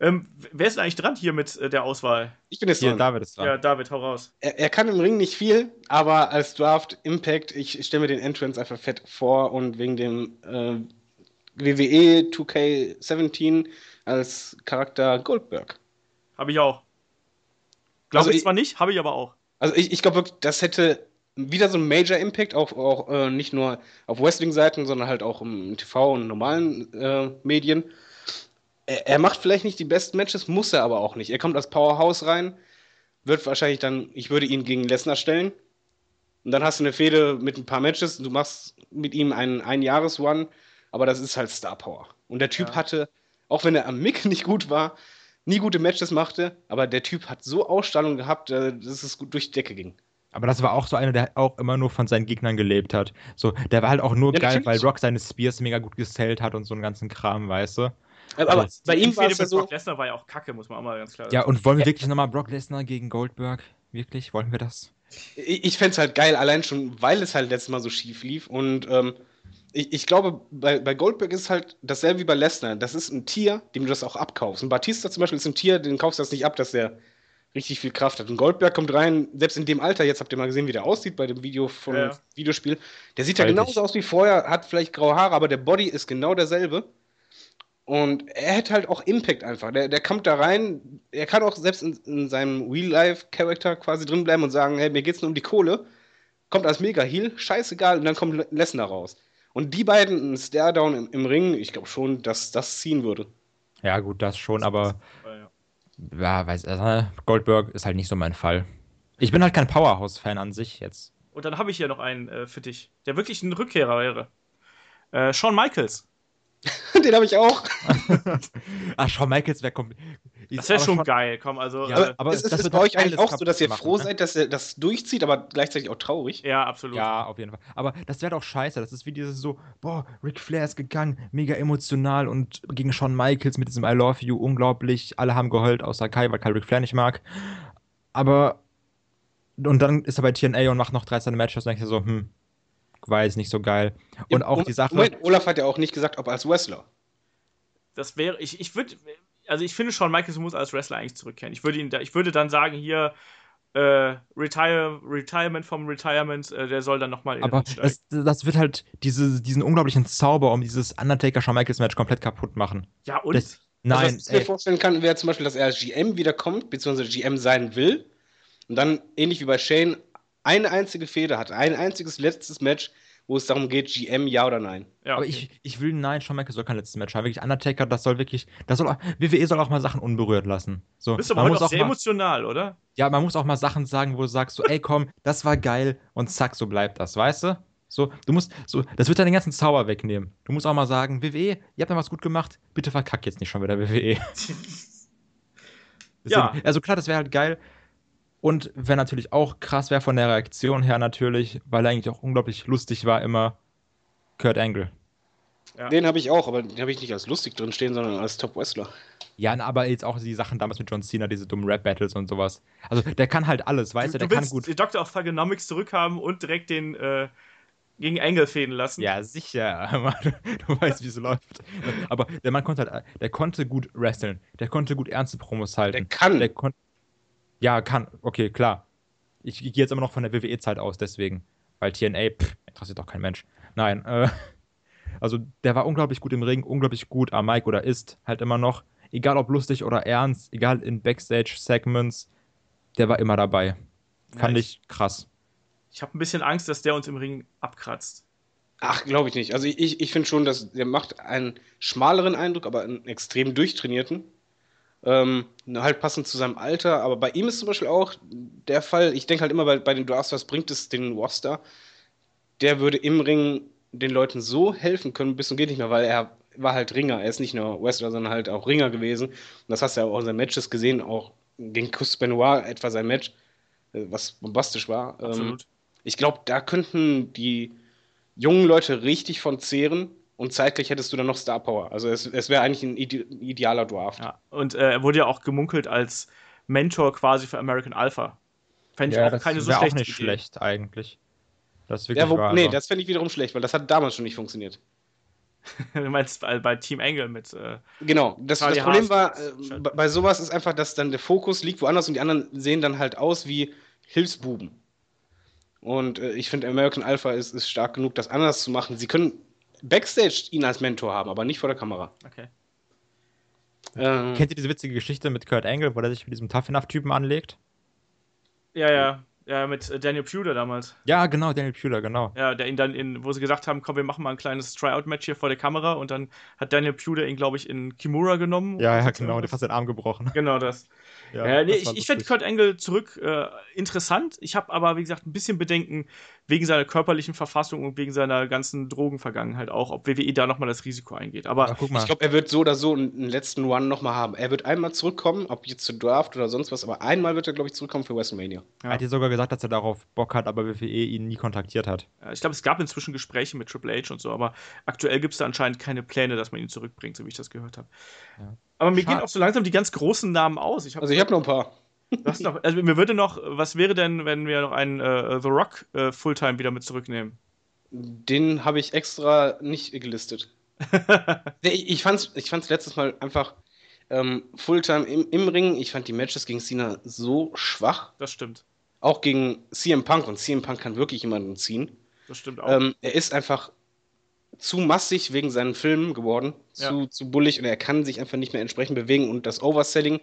Ähm, wer ist denn eigentlich dran hier mit äh, der Auswahl? Ich bin jetzt Hier, dran. David ist dran. Ja, David, hau raus. Er, er kann im Ring nicht viel, aber als Draft Impact, ich stelle mir den Entrance einfach fett vor und wegen dem äh, WWE 2K17 als Charakter Goldberg. Habe ich auch. Glaube Also ich ich- zwar nicht, habe ich aber auch. Also ich, ich glaube wirklich, das hätte wieder so ein Major Impact, auch, auch äh, nicht nur auf Wrestling-Seiten, sondern halt auch im TV und normalen äh, Medien. Er, er macht vielleicht nicht die besten Matches, muss er aber auch nicht. Er kommt als Powerhouse rein, wird wahrscheinlich dann, ich würde ihn gegen Lesnar stellen. Und dann hast du eine Fehde mit ein paar Matches, du machst mit ihm einen Ein-Jahres-One, aber das ist halt Star Power. Und der Typ Ja. hatte, auch wenn er am Mick nicht gut war, nie gute Matches machte, aber der Typ hat so Ausstrahlung gehabt, äh, dass es gut durch die Decke ging. Aber das war auch so einer, der auch immer nur von seinen Gegnern gelebt hat. So, der war halt auch nur Ja, geil, weil Rock seine Spears mega gut gesellt hat und so einen ganzen Kram, weißt du? Aber, aber Also, bei ihm war es ja so. Brock Lesnar war ja auch kacke, muss man auch mal ganz klar Ja, sagen. und wollen wir wirklich nochmal Brock Lesnar gegen Goldberg? Wirklich? Wollen wir das? Ich, ich fände es halt geil, allein schon, weil es halt letztes Mal so schief lief. Und ähm, ich, ich glaube, bei, bei Goldberg ist halt dasselbe wie bei Lesnar. Das ist ein Tier, dem du das auch abkaufst. Und Batista zum Beispiel ist ein Tier, den kaufst du das nicht ab, dass der richtig viel Kraft hat. Und Goldberg kommt rein, selbst in dem Alter, jetzt habt ihr mal gesehen, wie der aussieht bei dem Video von Ja. Videospiel. Der sieht ja genauso aus wie vorher, hat vielleicht graue Haare, aber der Body ist genau derselbe. Und er hat halt auch Impact einfach. Der, der kommt da rein, er kann auch selbst in, in seinem Real-Life-Charakter quasi drin bleiben und sagen, hey, mir geht's nur um die Kohle. Kommt als Mega-Heal, scheißegal, und dann kommt Le- Lesnar raus. Und die beiden, ein Stare-Down im, im Ring, ich glaube schon, dass das ziehen würde. Ja, gut, das schon, aber Ja. ja, weiß, äh, Goldberg ist halt nicht so mein Fall. Ich bin halt kein Powerhouse-Fan an sich jetzt. Und dann habe ich hier noch einen äh, für dich, der wirklich ein Rückkehrer wäre. Äh, Shawn Michaels. Den habe ich auch. Ach, Shawn Michaels wäre komplett. Das wäre schon geil, komm, also. Ja, äh, Aber, aber ist, ist, das ist bei doch euch eigentlich auch so, dass ihr kaputt froh machen, ne? seid, dass er das durchzieht, aber gleichzeitig auch traurig? ja, absolut. Ja, auf jeden Fall. Aber das wäre doch scheiße. Das ist wie dieses so, boah, Ric Flair ist gegangen, mega emotional und gegen Shawn Michaels mit diesem I Love You, unglaublich. Alle haben geheult, außer Kai, weil Kai Ric Flair nicht mag. Aber, und dann ist er bei TNA und macht noch 13 Matches und denkt so, hm, war jetzt nicht so geil. Und auch die Sache, Moment, Olaf hat ja auch nicht gesagt, ob als Wrestler. Das wäre, ich, ich würde, also ich finde Shawn Michaels muss als Wrestler eigentlich zurückkehren. Ich würde ihn, da, ich würde dann sagen, hier, äh, Retire, Retirement vom Retirement, äh, der soll dann nochmal in aber das, das wird halt diese, diesen unglaublichen Zauber um dieses Undertaker-Shawn Michaels-Match komplett kaputt machen. Ja, und? Das, Also, nein, was ich mir vorstellen kann, wäre zum Beispiel, dass er als GM wiederkommt, beziehungsweise GM sein will. Und dann, ähnlich wie bei Shane, eine einzige Fehde hat. Ein einziges letztes Match, wo es darum geht, GM ja oder nein. ja, Aber okay. ich, ich will, nein, Shawn Michaels soll kein letztes Match haben. Wirklich, Undertaker, das soll wirklich, das soll auch, WWE soll auch mal Sachen unberührt lassen. So, bist aber man muss auch sehr mal, emotional, oder? ja, man muss auch mal Sachen sagen, wo du sagst, so, ey, komm, das war geil und zack, so bleibt das, weißt du? So, du musst, so, das wird deinen ganzen Zauber wegnehmen. Du musst auch mal sagen, WWE, ihr habt da was gut gemacht, bitte verkack jetzt nicht schon wieder WWE. Ja. Deswegen, Also klar, das wäre halt geil. Und wäre natürlich auch krass, wäre von der Reaktion her natürlich, weil er eigentlich auch unglaublich lustig war, immer Kurt Angle. Ja. Den habe ich auch, aber den habe ich nicht als lustig drin stehen, sondern als Top-Wrestler. Ja, aber jetzt auch die Sachen damals mit John Cena, diese dummen Rap-Battles und sowas. Also der kann halt alles, weißt du, der du kann willst gut. die Doctor of Thugonomics zurückhaben und direkt den äh, gegen Engel fäden lassen. Ja, sicher. Mann. Du weißt, wie es läuft. Aber der Mann konnte halt, der konnte gut wresteln. Der konnte gut ernste Promos halten. Der kann. Der kon ja, kann. Okay, klar. Ich, ich gehe jetzt immer noch von der WWE-Zeit aus, deswegen. Weil TNA, pff, interessiert doch kein Mensch. Nein, äh, also der war unglaublich gut im Ring, unglaublich gut am Mic oder ist halt immer noch. Egal ob lustig oder ernst, egal in Backstage-Segments, der war immer dabei. Fand Ja, ich krass. Ich habe ein bisschen Angst, dass der uns im Ring abkratzt. Ach, glaube ich nicht. Also ich, ich finde schon, dass der macht einen schmaleren Eindruck, aber einen extrem durchtrainierten. Ähm, halt passend zu seinem Alter. Aber bei ihm ist zum Beispiel auch der Fall, ich denke halt immer bei, bei den Drafts, was bringt es den Roster? Der würde im Ring den Leuten so helfen können, bis zum geht nicht mehr, weil er war halt Ringer. Er ist nicht nur Wrestler, sondern halt auch Ringer gewesen. Und das hast du ja auch in seinen Matches gesehen, auch gegen Chris Benoit etwa sein Match, äh, was bombastisch war. Ähm, Absolut. ich glaube, da könnten die jungen Leute richtig von zehren und zeitgleich hättest du dann noch Star Power. Also es, es wäre eigentlich ein ide idealer Draft. Ja. Und äh, er wurde ja auch gemunkelt als Mentor quasi für American Alpha. Fände ich auch keine so schlechte auch nicht Idee. schlecht eigentlich. Das ist wirklich Ja, wo, nee, also. das fände ich wiederum schlecht, weil das hat damals schon nicht funktioniert. du meinst bei, bei Team Angle mit. Äh, genau, das, das Problem war, äh, bei, bei sowas ist einfach, dass dann der Fokus liegt woanders und die anderen sehen dann halt aus wie Hilfsbuben. Und äh, ich finde, American Alpha ist, ist stark genug, das anders zu machen. Sie können Backstage ihn als Mentor haben, aber nicht vor der Kamera. Okay. Ähm, Kennt ihr diese witzige Geschichte mit Kurt Angle, wo er sich mit diesem Tough Enough-Typen anlegt? Ja, ja. Ja, mit äh, Daniel Puder damals. Ja, genau, Daniel Puder, genau. Ja, der ihn dann in, wo sie gesagt haben, komm, wir machen mal ein kleines Tryout-Match hier vor der Kamera und dann hat Daniel Puder ihn, glaube ich, in Kimura genommen. Ja, ja, genau, der fast den Arm gebrochen. Genau das. Ja, äh, nee, ich, ich finde Kurt Angle zurück äh, interessant. Ich habe aber, wie gesagt, ein bisschen Bedenken wegen seiner körperlichen Verfassung und wegen seiner ganzen Drogenvergangenheit auch, ob WWE da nochmal das Risiko eingeht. Aber ich glaube, er wird so oder so einen letzten Run nochmal haben. Er wird einmal zurückkommen, ob jetzt zu Draft oder sonst was, aber einmal wird er, glaube ich, zurückkommen für WrestleMania. Ja. Er hat ja sogar gesagt, dass er darauf Bock hat, aber WWE ihn nie kontaktiert hat. Ja, ich glaube, es gab inzwischen Gespräche mit Triple H und so, aber aktuell gibt es da anscheinend keine Pläne, dass man ihn zurückbringt, so wie ich das gehört habe. Ja. Aber mir Schade. gehen auch so langsam die ganz großen Namen aus. Ich also ich habe noch ein paar. Noch, also mir würde noch, was wäre denn, wenn wir noch einen äh, The Rock äh, Fulltime wieder mit zurücknehmen? Den habe ich extra nicht gelistet. ich, fand's, ich fand's letztes Mal einfach ähm, Fulltime im, im Ring. Ich fand die Matches gegen Cena so schwach. Das stimmt. Auch gegen CM Punk und CM Punk kann wirklich jemanden ziehen. Das stimmt auch. Ähm, er ist einfach zu massig wegen seinen Filmen geworden, zu, ja. zu bullig und er kann sich einfach nicht mehr entsprechend bewegen und das Overselling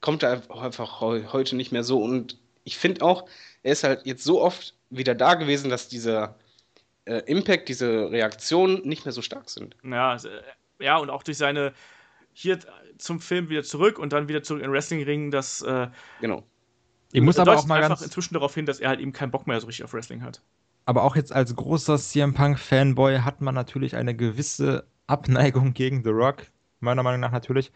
kommt da einfach heute nicht mehr so. Und ich finde auch, er ist halt jetzt so oft wieder da gewesen, dass dieser äh, Impact, diese Reaktionen nicht mehr so stark sind. Ja, äh, ja, und auch durch seine hier zum Film wieder zurück und dann wieder zurück in Wrestling-Ringen, das äh, genau. Ich muss aber auch mal einfach inzwischen darauf hin, dass er halt eben keinen Bock mehr so richtig auf Wrestling hat. Aber auch jetzt als großer CM Punk-Fanboy hat man natürlich eine gewisse Abneigung gegen The Rock, meiner Meinung nach natürlich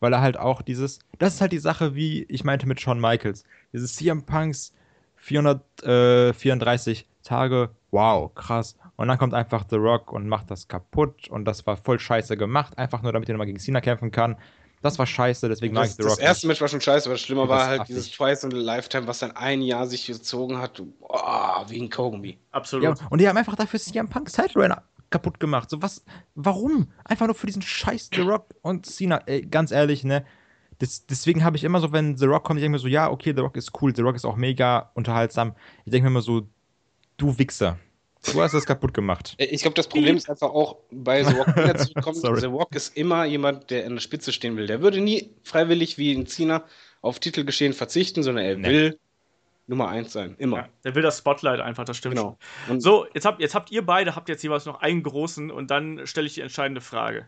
weil er halt auch dieses, das ist halt die Sache, wie ich meinte mit Shawn Michaels, dieses CM Punks 434 Tage, wow, krass. Und dann kommt einfach The Rock und macht das kaputt und das war voll scheiße gemacht, einfach nur damit er nochmal gegen Cena kämpfen kann. Das war scheiße, deswegen mag ich The Rock. Das erste Match war schon scheiße, aber das Schlimmer war halt dieses Twice in a Lifetime, was dann ein Jahr sich gezogen hat. Oh, wie ein Kogenby. Absolut. Ja, und die haben einfach dafür CM Punk Title kaputt gemacht. So was, warum? Einfach nur für diesen scheiß The Rock und Cena. Ey, ganz ehrlich, ne? Das, deswegen habe ich immer so, wenn The Rock kommt, ich denke mir so, ja, okay, The Rock ist cool, The Rock ist auch mega unterhaltsam. Ich denke mir immer so, du Wichser. Du hast das kaputt gemacht. Äh, ich glaube, das Problem ist einfach auch bei The er zurückkommt, The Rock ist immer jemand, der in der Spitze stehen will. Der würde nie freiwillig wie ein Cena auf Titelgeschehen verzichten, sondern er nee. will Nummer eins sein. Immer. Ja, der will das Spotlight einfach, das stimmt genau. schon. so, jetzt habt, jetzt habt ihr beide, habt jetzt jeweils noch einen großen und dann stelle ich die entscheidende Frage.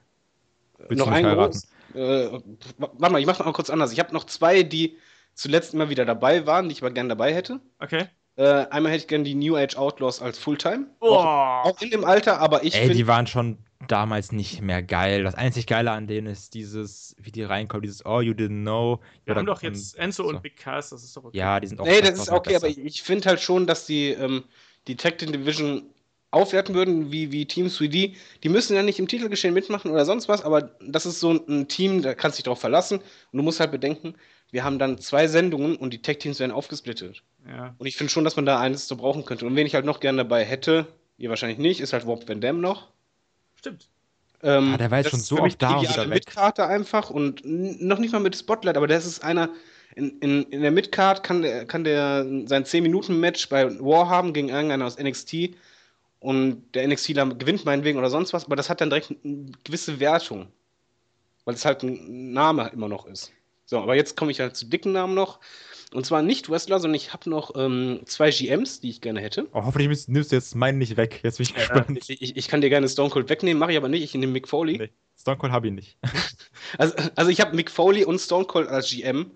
Willst noch einen großen? Äh, warte mal, ich mach's mal kurz anders. Ich habe noch zwei, die zuletzt immer wieder dabei waren, die ich aber gerne dabei hätte. Okay. Äh, einmal hätte ich gerne die New Age Outlaws als Fulltime. Oh. Auch, auch, in dem Alter, aber ich. Ey, die waren schon damals nicht mehr geil. Das einzig Geile an denen ist dieses, wie die reinkommen, dieses Oh, you didn't know. Wir haben doch jetzt Enzo so. und Big Cass, das ist doch okay. Ja, die sind auch Nee, das ist okay, besser. aber ich finde halt schon, dass die, ähm, die Tag Team Division aufwerten würden, wie, wie Team 3D. Die müssen ja nicht im Titelgeschehen mitmachen oder sonst was, aber das ist so ein Team, da kannst du dich drauf verlassen. Und du musst halt bedenken, wir haben dann zwei Sendungen und die Tag Teams werden aufgesplittet. Ja. Und ich finde schon, dass man da eines so brauchen könnte. Und wen ich halt noch gerne dabei hätte, ihr wahrscheinlich nicht, ist halt Warp Van Dam noch. Stimmt. Ähm, ah, der war jetzt schon so oft da und wieder weg. Mitkarte einfach und noch nicht mal mit Spotlight, aber das ist einer, in, in, in der Midcard kann der, kann der sein 10-Minuten-Match bei War haben gegen irgendeinen aus NXT und der NXTler gewinnt meinetwegen oder sonst was, aber das hat dann direkt eine gewisse Wertung, weil es halt ein Name immer noch ist. So, aber jetzt komme ich halt zu dicken Namen noch. Und zwar nicht Wrestler, sondern ich habe noch ähm, zwei GMs, die ich gerne hätte. Oh, hoffentlich nimmst du jetzt meinen nicht weg. Jetzt bin ich gespannt. Äh, ich, ich, kann dir gerne Stone Cold wegnehmen, mache ich aber nicht. Ich nehme Mick Foley. Nee, Stone Cold habe ich nicht. also, also ich habe Mick Foley und Stone Cold als GM.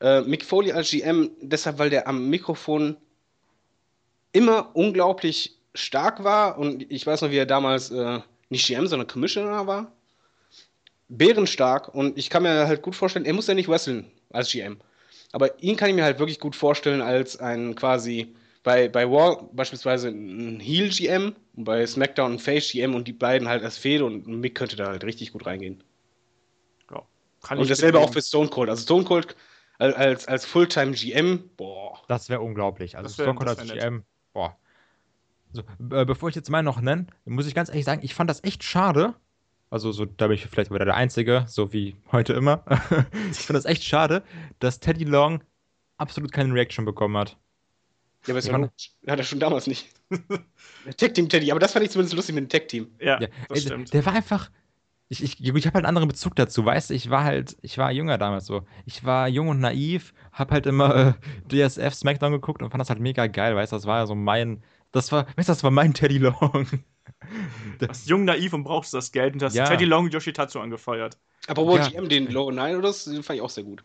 Äh, Mick Foley als GM deshalb, weil der am Mikrofon immer unglaublich stark war. Und ich weiß noch, wie er damals äh, nicht GM, sondern Commissioner war. Bärenstark. Und ich kann mir halt gut vorstellen, er muss ja nicht wresteln als GM. Aber ihn kann ich mir halt wirklich gut vorstellen als ein quasi bei, bei War beispielsweise ein Heel GM und bei SmackDown ein Face GM und die beiden halt als Fehde und Mick könnte da halt richtig gut reingehen. Ja, kann und dasselbe auch für Stone Cold. Also Stone Cold als, als Fulltime GM, boah. Das wäre unglaublich. Also wär, Stone Cold als GM, nett. boah. So, äh, bevor ich jetzt mal noch nenne, muss ich ganz ehrlich sagen, ich fand das echt schade, Also, so, da bin ich vielleicht wieder der Einzige, so wie heute immer. ich finde das echt schade, dass Teddy Long absolut keine Reaction bekommen hat. Ja, aber es war, hat er schon damals nicht. Tag Team Teddy, aber das fand ich zumindest lustig mit dem Tag Team. Ja, ja das ey, stimmt. Der war einfach. Ich, ich, ich habe halt einen anderen Bezug dazu, weißt du, ich war halt, ich war jünger damals so. Ich war jung und naiv, hab halt immer äh, DSF Smackdown geguckt und fand das halt mega geil, weißt du, das war ja so mein, das war, weißt du, das war mein Teddy Long. Du warst jung, naiv und brauchst das Geld und hast ja. Teddy Long und Yoshitatsu angefeuert. Aber wo ja. GM den Low 9 oder das, den fand ich auch sehr gut.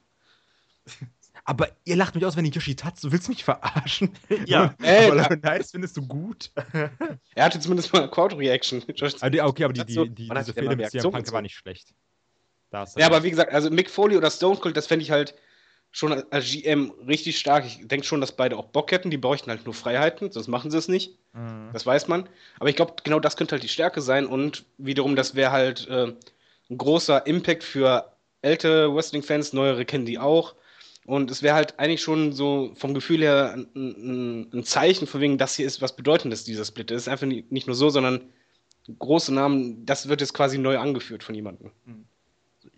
Aber ihr lacht mich aus, wenn ich Yoshitatsu, willst du mich verarschen? Ja. Ey, aber äh, nice findest du gut. er hatte zumindest mal eine Crowd-Reaction. Ah, okay, aber die, die, die, diese Fehde mit CM Punk war nicht schlecht. ja, aber wie gesagt, also Mick Foley oder Stone Cold, das fände ich halt schon als GM richtig stark. Ich denke schon, dass beide auch Bock hätten. Die bräuchten halt nur Freiheiten, sonst machen sie es nicht. Mhm. Das weiß man. Aber ich glaube, genau das könnte halt die Stärke sein. Und wiederum, das wäre halt äh, ein großer Impact für ältere Wrestling-Fans. Neuere kennen die auch. Und es wäre halt eigentlich schon so vom Gefühl her ein, ein, ein, Zeichen, von wegen, das hier ist was Bedeutendes, dieser Split. Das ist einfach nicht nur so, sondern große Namen, das wird jetzt quasi neu angeführt von jemandem.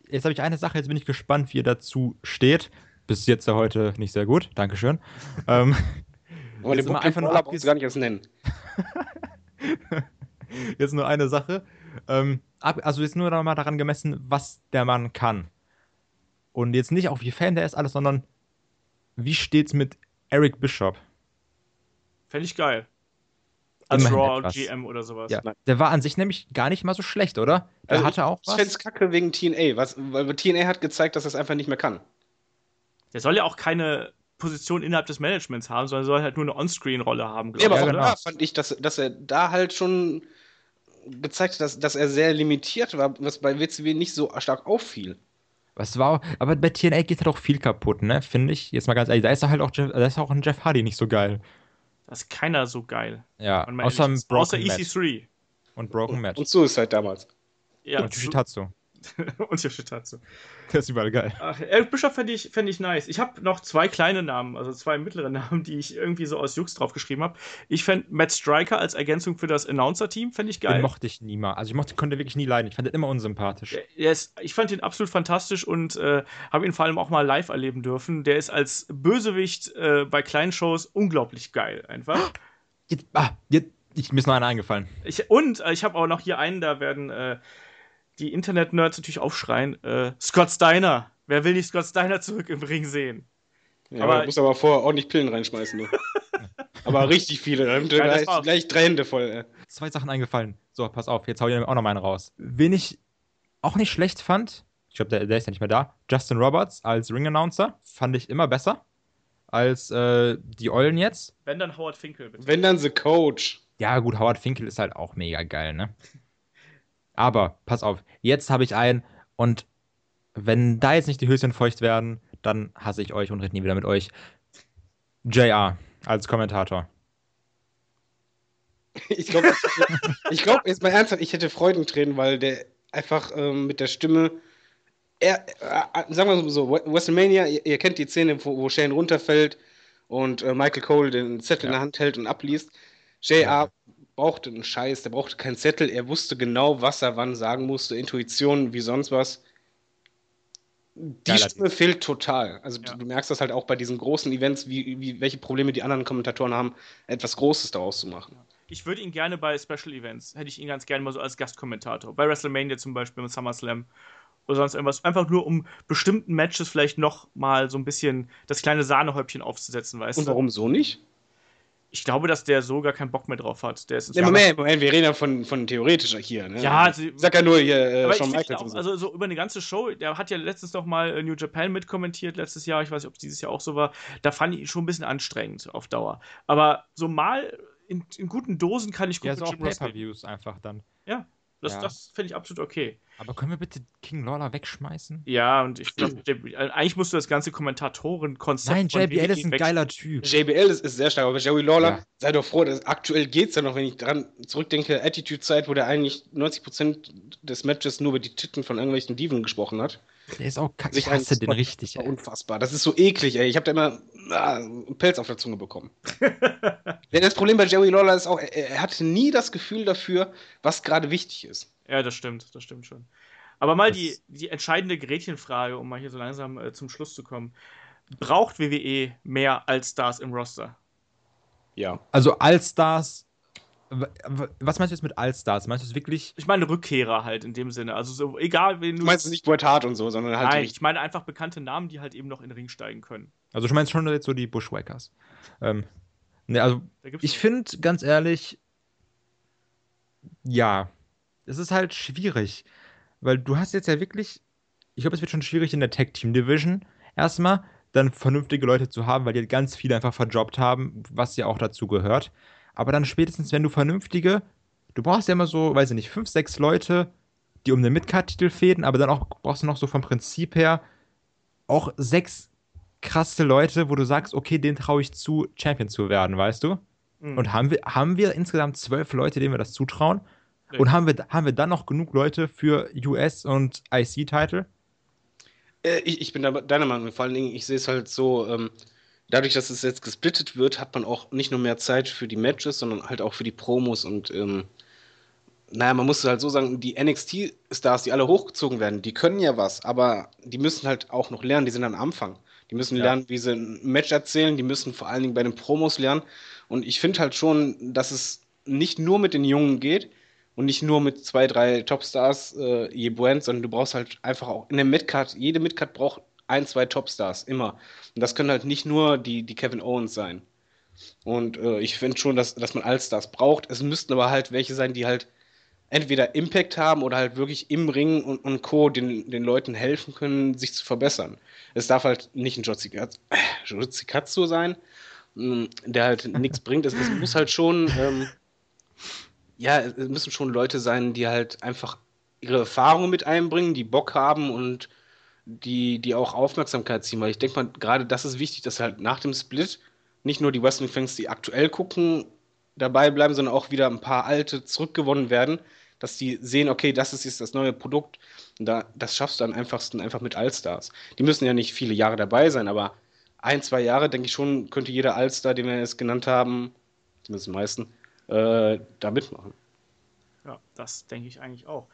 Jetzt habe ich eine Sache, jetzt bin ich gespannt, wie ihr dazu steht. Bis jetzt ja heute nicht sehr gut, Dankeschön. ähm, Aber den mal einfach nur abges gar nicht erst nennen. jetzt nur eine Sache. Ähm, ab, also jetzt nur noch mal daran gemessen, was der Mann kann. Und jetzt nicht auch wie Fan der ist, alles, sondern wie steht's mit Eric Bishop? Fände ich geil. Als Immerhin Raw etwas. GM oder sowas. Ja, der war an sich nämlich gar nicht mal so schlecht, oder? Der also hatte auch was. Ich fände es kacke wegen TNA, was, weil TNA hat gezeigt, dass er es einfach nicht mehr kann. Der soll ja auch keine Position innerhalb des Managements haben, sondern soll halt nur eine On-Screen-Rolle haben, ja. Aber ja, genau. da fand ich, dass, dass er da halt schon gezeigt hat, dass, dass er sehr limitiert war, was bei WCW nicht so stark auffiel. Was war, aber bei TNA geht halt auch viel kaputt, ne? Finde ich. Jetzt mal ganz ehrlich, da ist halt auch, Jeff, da ist auch ein Jeff Hardy nicht so geil. Da ist keiner so geil. Ja, außer, außer EC3. Und Broken Match. Und Suicide damals. Ja, und Yoshitatsu. und Yoshitatsu. Der ist überall geil. Ach, Eric Bischoff fände ich, fänd ich nice. Ich habe noch zwei kleine Namen, also zwei mittlere Namen, die ich irgendwie so aus Jux draufgeschrieben habe. Ich fände Matt Striker als Ergänzung für das Announcer-Team, fände ich geil. Den mochte ich nie mal. Also ich mochte, konnte wirklich nie leiden. Ich fand den immer unsympathisch. Der, ist, ich fand ihn absolut fantastisch und äh, habe ihn vor allem auch mal live erleben dürfen. Der ist als Bösewicht äh, bei kleinen Shows unglaublich geil, einfach. Jetzt, ah, jetzt, ich, mir ist noch einer eingefallen. Ich, und äh, ich habe auch noch hier einen, da werden äh, die Internet-Nerds natürlich aufschreien, äh, Scott Steiner. Wer will nicht Scott Steiner zurück im Ring sehen? Ja, aber, muss aber vorher ordentlich Pillen reinschmeißen. Du. aber richtig viele. Gleich, gleich drei Hände voll. Ey. Zwei Sachen eingefallen. So, pass auf, jetzt hau ich auch noch mal einen raus. Wen ich auch nicht schlecht fand, ich glaube, der, der, ist ja nicht mehr da, Justin Roberts als Ring-Announcer, fand ich immer besser als äh, die Eulen jetzt. Wenn dann Howard Finkel, bitte. Wenn dann The Coach. Ja, gut, Howard Finkel ist halt auch mega geil, ne? Aber, pass auf, jetzt habe ich einen und wenn da jetzt nicht die Höschen feucht werden, dann hasse ich euch und rede nie wieder mit euch. JR als Kommentator. Ich glaube, ich glaube, jetzt mal ernsthaft, ich hätte Freudentränen, weil der einfach ähm, mit der Stimme. Er, äh, sagen wir so, WrestleMania, ihr, ihr, kennt die Szene, wo, wo Shane runterfällt und äh, Michael Cole den Zettel ja. in der Hand hält und abliest. JR ja brauchte einen Scheiß, der brauchte keinen Zettel, er wusste genau, was er wann sagen musste, Intuition wie sonst was. Die Geiler Stimme Ding. fehlt total. Also ja. du, du, merkst das halt auch bei diesen großen Events, wie, wie, welche Probleme die anderen Kommentatoren haben, etwas Großes daraus zu machen. Ich würde ihn gerne bei Special Events, hätte ich ihn ganz gerne mal so als Gastkommentator. Bei WrestleMania zum Beispiel, mit SummerSlam oder sonst irgendwas. Einfach nur, um bestimmten Matches vielleicht noch mal so ein bisschen das kleine Sahnehäubchen aufzusetzen, weißt Und du? Und warum so nicht? Ich glaube, dass der so gar keinen Bock mehr drauf hat. Der ist nee, Moment, Moment, wir reden ja von, von theoretischer hier. Ne? Ja, also, sag ja nur hier äh, Shawn Michaels. Auch, so. Also so über eine ganze Show, der hat ja letztens noch mal äh, New Japan mitkommentiert, letztes Jahr, ich weiß nicht, ob es dieses Jahr auch so war. Da fand ich ihn schon ein bisschen anstrengend auf Dauer. Aber so mal in, in guten Dosen kann ich gut ja, so auch Pay-Per-Views einfach dann. Ja, das, ja. das finde ich absolut okay. Aber können wir bitte King Lawler wegschmeißen? Ja, und ich glaube, eigentlich musst du das ganze Kommentatoren-Konzept. Nein, JBL ist ein geiler Typ. JBL ist, ist sehr stark, aber Joey Lawler, ja. sei doch froh, dass aktuell geht es ja noch, wenn ich daran zurückdenke, Attitude-Zeit, wo der eigentlich 90% des Matches nur über die Titten von irgendwelchen Diven gesprochen hat. Der ist auch kacke. Ich hasse den richtig, ey. Unfassbar. Das ist so eklig, ey. Ich habe da immer ah, einen Pelz auf der Zunge bekommen. das Problem bei Joey Lawler ist auch, er, er hatte nie das Gefühl dafür, was gerade wichtig ist. Ja, das stimmt, das stimmt schon. Aber mal die, die entscheidende Gretchenfrage, um mal hier so langsam äh, zum Schluss zu kommen. Braucht WWE mehr Allstars im Roster? Ja. Also Allstars was meinst du jetzt mit Allstars? Meinst du es wirklich? Ich meine Rückkehrer halt in dem Sinne. Also so, egal, wen du. Du meinst es nicht Bret Hart und so, sondern halt. Nein, ich meine einfach bekannte Namen, die halt eben noch in den Ring steigen können. Also, du meinst schon jetzt so die Bushwhackers. Ähm, ne, also, ich finde, ganz ehrlich, ja, es ist halt schwierig. Weil du hast jetzt ja wirklich, ich glaube, es wird schon schwierig in der Tag Team Division erstmal, dann vernünftige Leute zu haben, weil die ganz viele einfach verjobbt haben, was ja auch dazu gehört. Aber dann spätestens, wenn du vernünftige, du brauchst ja immer so, weiß ich nicht, fünf, sechs Leute, die um den Midcard-Titel fäden, aber dann auch brauchst du noch so vom Prinzip her auch sechs krasse Leute, wo du sagst, okay, denen traue ich zu, Champion zu werden, weißt du? Mhm. Und haben wir, haben wir insgesamt zwölf Leute, denen wir das zutrauen? Nee. Und haben wir, haben wir dann noch genug Leute für US- und IC-Title? Äh, ich, ich bin da, deiner Meinung. Vor allen Dingen, ich sehe es halt so, ähm, dadurch, dass es jetzt gesplittet wird, hat man auch nicht nur mehr Zeit für die Matches, sondern halt auch für die Promos und ähm, naja, man muss halt so sagen, die NXT-Stars, die alle hochgezogen werden, die können ja was, aber die müssen halt auch noch lernen, die sind am Anfang. Die müssen ja. lernen, wie sie ein Match erzählen, die müssen vor allen Dingen bei den Promos lernen. Und ich finde halt schon, dass es nicht nur mit den Jungen geht, und nicht nur mit zwei, drei Topstars äh, je Brand, sondern du brauchst halt einfach auch in der Midcard, jede Midcard braucht ein, zwei Topstars, immer. Und das können halt nicht nur die, die Kevin Owens sein. Und äh, ich finde schon, dass, dass man Allstars braucht. Es müssten aber halt welche sein, die halt entweder Impact haben oder halt wirklich im Ring und, und Co. Den, den Leuten helfen können, sich zu verbessern. Es darf halt nicht ein Jotzi Katsu sein, mm, der halt nichts bringt. Es, es, muss halt schon ähm, ja, es müssen schon Leute sein, die halt einfach ihre Erfahrungen mit einbringen, die Bock haben und die, die auch Aufmerksamkeit ziehen. Weil ich denke mal, gerade das ist wichtig, dass halt nach dem Split nicht nur die Wrestling-Fans, die aktuell gucken, dabei bleiben, sondern auch wieder ein paar alte zurückgewonnen werden, dass die sehen, okay, das ist jetzt das neue Produkt. Und da, das schaffst du am einfachsten einfach mit Allstars. Die müssen ja nicht viele Jahre dabei sein, aber ein, zwei Jahre, denke ich schon, könnte jeder Allstar, den wir jetzt genannt haben, zumindest die meisten, äh, da mitmachen. Ja, das denke ich eigentlich auch.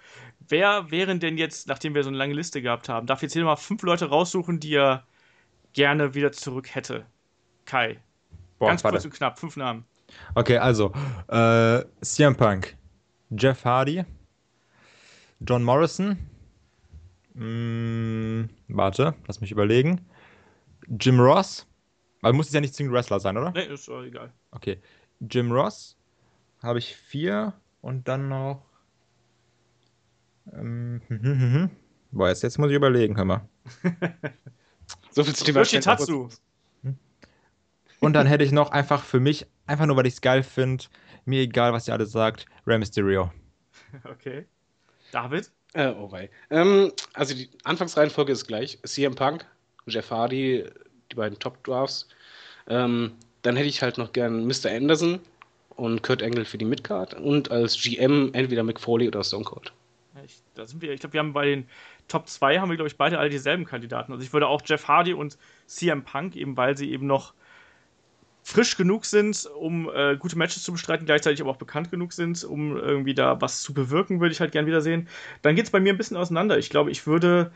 Wer wären denn jetzt, nachdem wir so eine lange Liste gehabt haben, darf jetzt hier mal fünf Leute raussuchen, die er gerne wieder zurück hätte? Kai. Boah, Ganz kurz und knapp, fünf Namen. Okay, also äh, CM Punk, Jeff Hardy, John Morrison, mm, warte, lass mich überlegen, Jim Ross, also muss es ja nicht zwingend Wrestler sein, oder? Nee, ist egal. Okay, Jim Ross, habe ich vier und dann noch. Ähm, hm, hm, hm, Boah, jetzt, jetzt muss ich überlegen, hör mal. so viel zu dem Yoshitatsu. Und dann hätte ich noch einfach für mich, einfach nur weil ich es geil finde, mir egal, was ihr alle sagt, Rey Mysterio. Okay. David? Äh, oh wei. Ähm, also die Anfangsreihenfolge ist gleich. CM Punk, Jeff Hardy, die beiden Top Dwarfs. Ähm, dann hätte ich halt noch gern Mr. Anderson, und Kurt Angle für die Midcard und als GM entweder McFoley oder Stone Cold. Ich, da sind wir, ich glaube, wir haben bei den Top 2 haben wir, glaube ich, beide alle dieselben Kandidaten. Also ich würde auch Jeff Hardy und CM Punk, eben weil sie eben noch frisch genug sind, um äh, gute Matches zu bestreiten, gleichzeitig aber auch bekannt genug sind, um irgendwie da was zu bewirken, würde ich halt gern wiedersehen. Dann geht es bei mir ein bisschen auseinander. Ich glaube, ich würde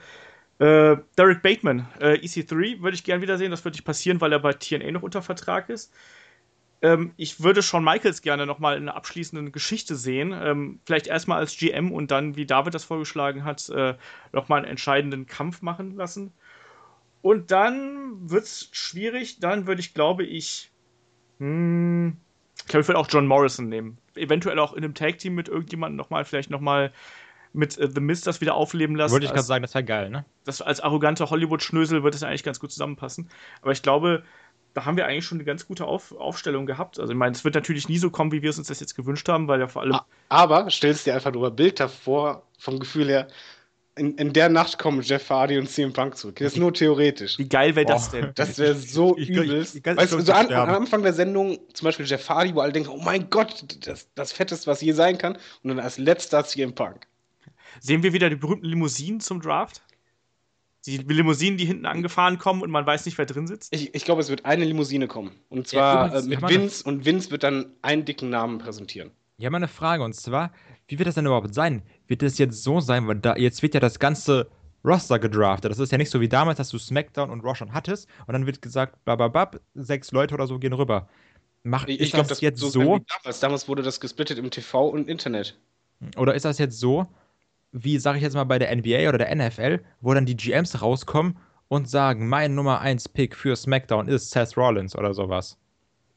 äh, Derek Bateman, äh, EC3, würde ich gern wiedersehen. Das würde nicht passieren, weil er bei TNA noch unter Vertrag ist. Ähm, ich würde Shawn Michaels gerne nochmal in einer abschließenden Geschichte sehen. Ähm, vielleicht erstmal als GM und dann, wie David das vorgeschlagen hat, äh, nochmal einen entscheidenden Kampf machen lassen. Und dann wird es schwierig. Dann würde ich, glaube ich, hm, ich glaube, ich würde auch John Morrison nehmen. Eventuell auch in einem Tag-Team mit irgendjemandem nochmal, vielleicht nochmal mit äh, The Mist das wieder aufleben lassen. Wollte ich gerade sagen, das wäre geil, ne? Das, als arroganter Hollywood-Schnösel wird das eigentlich ganz gut zusammenpassen. Aber ich glaube, da haben wir eigentlich schon eine ganz gute Auf Aufstellung gehabt. Also ich meine, es wird natürlich nie so kommen, wie wir es uns das jetzt gewünscht haben, weil ja vor allem. Aber stellst dir einfach nur bildhaft vor, vom Gefühl her, in, in der Nacht kommen Jeff Hardy und CM Punk zurück. Das ist nur theoretisch. Wie geil wäre das denn? Das wäre so ich, übelst. Ich, ich, weißt du, so an, am Anfang der Sendung, zum Beispiel Jeff Hardy, wo alle denken, oh mein Gott, das, das Fetteste, was je sein kann. Und dann als letzter CM Punk. Sehen wir wieder die berühmten Limousinen zum Draft? Die Limousinen, die hinten angefahren kommen und man weiß nicht, wer drin sitzt? Ich, ich glaube, es wird eine Limousine kommen. Und zwar ja, äh, mit Vince und Vince wird dann einen dicken Namen präsentieren. Ja, mal eine Frage und zwar, wie wird das denn überhaupt sein? Wird das jetzt so sein, weil da jetzt wird ja das ganze Roster gedraftet. Das ist ja nicht so wie damals, dass du SmackDown und Raw schon hattest und dann wird gesagt, bababab, sechs Leute oder so gehen rüber. Mach, ich glaube, das, das jetzt so. so damals. damals wurde das gesplittet im TV und Internet. Oder ist das jetzt so, wie sage ich jetzt mal bei der NBA oder der NFL, wo dann die GMs rauskommen und sagen, mein Nummer 1 Pick für SmackDown ist Seth Rollins oder sowas?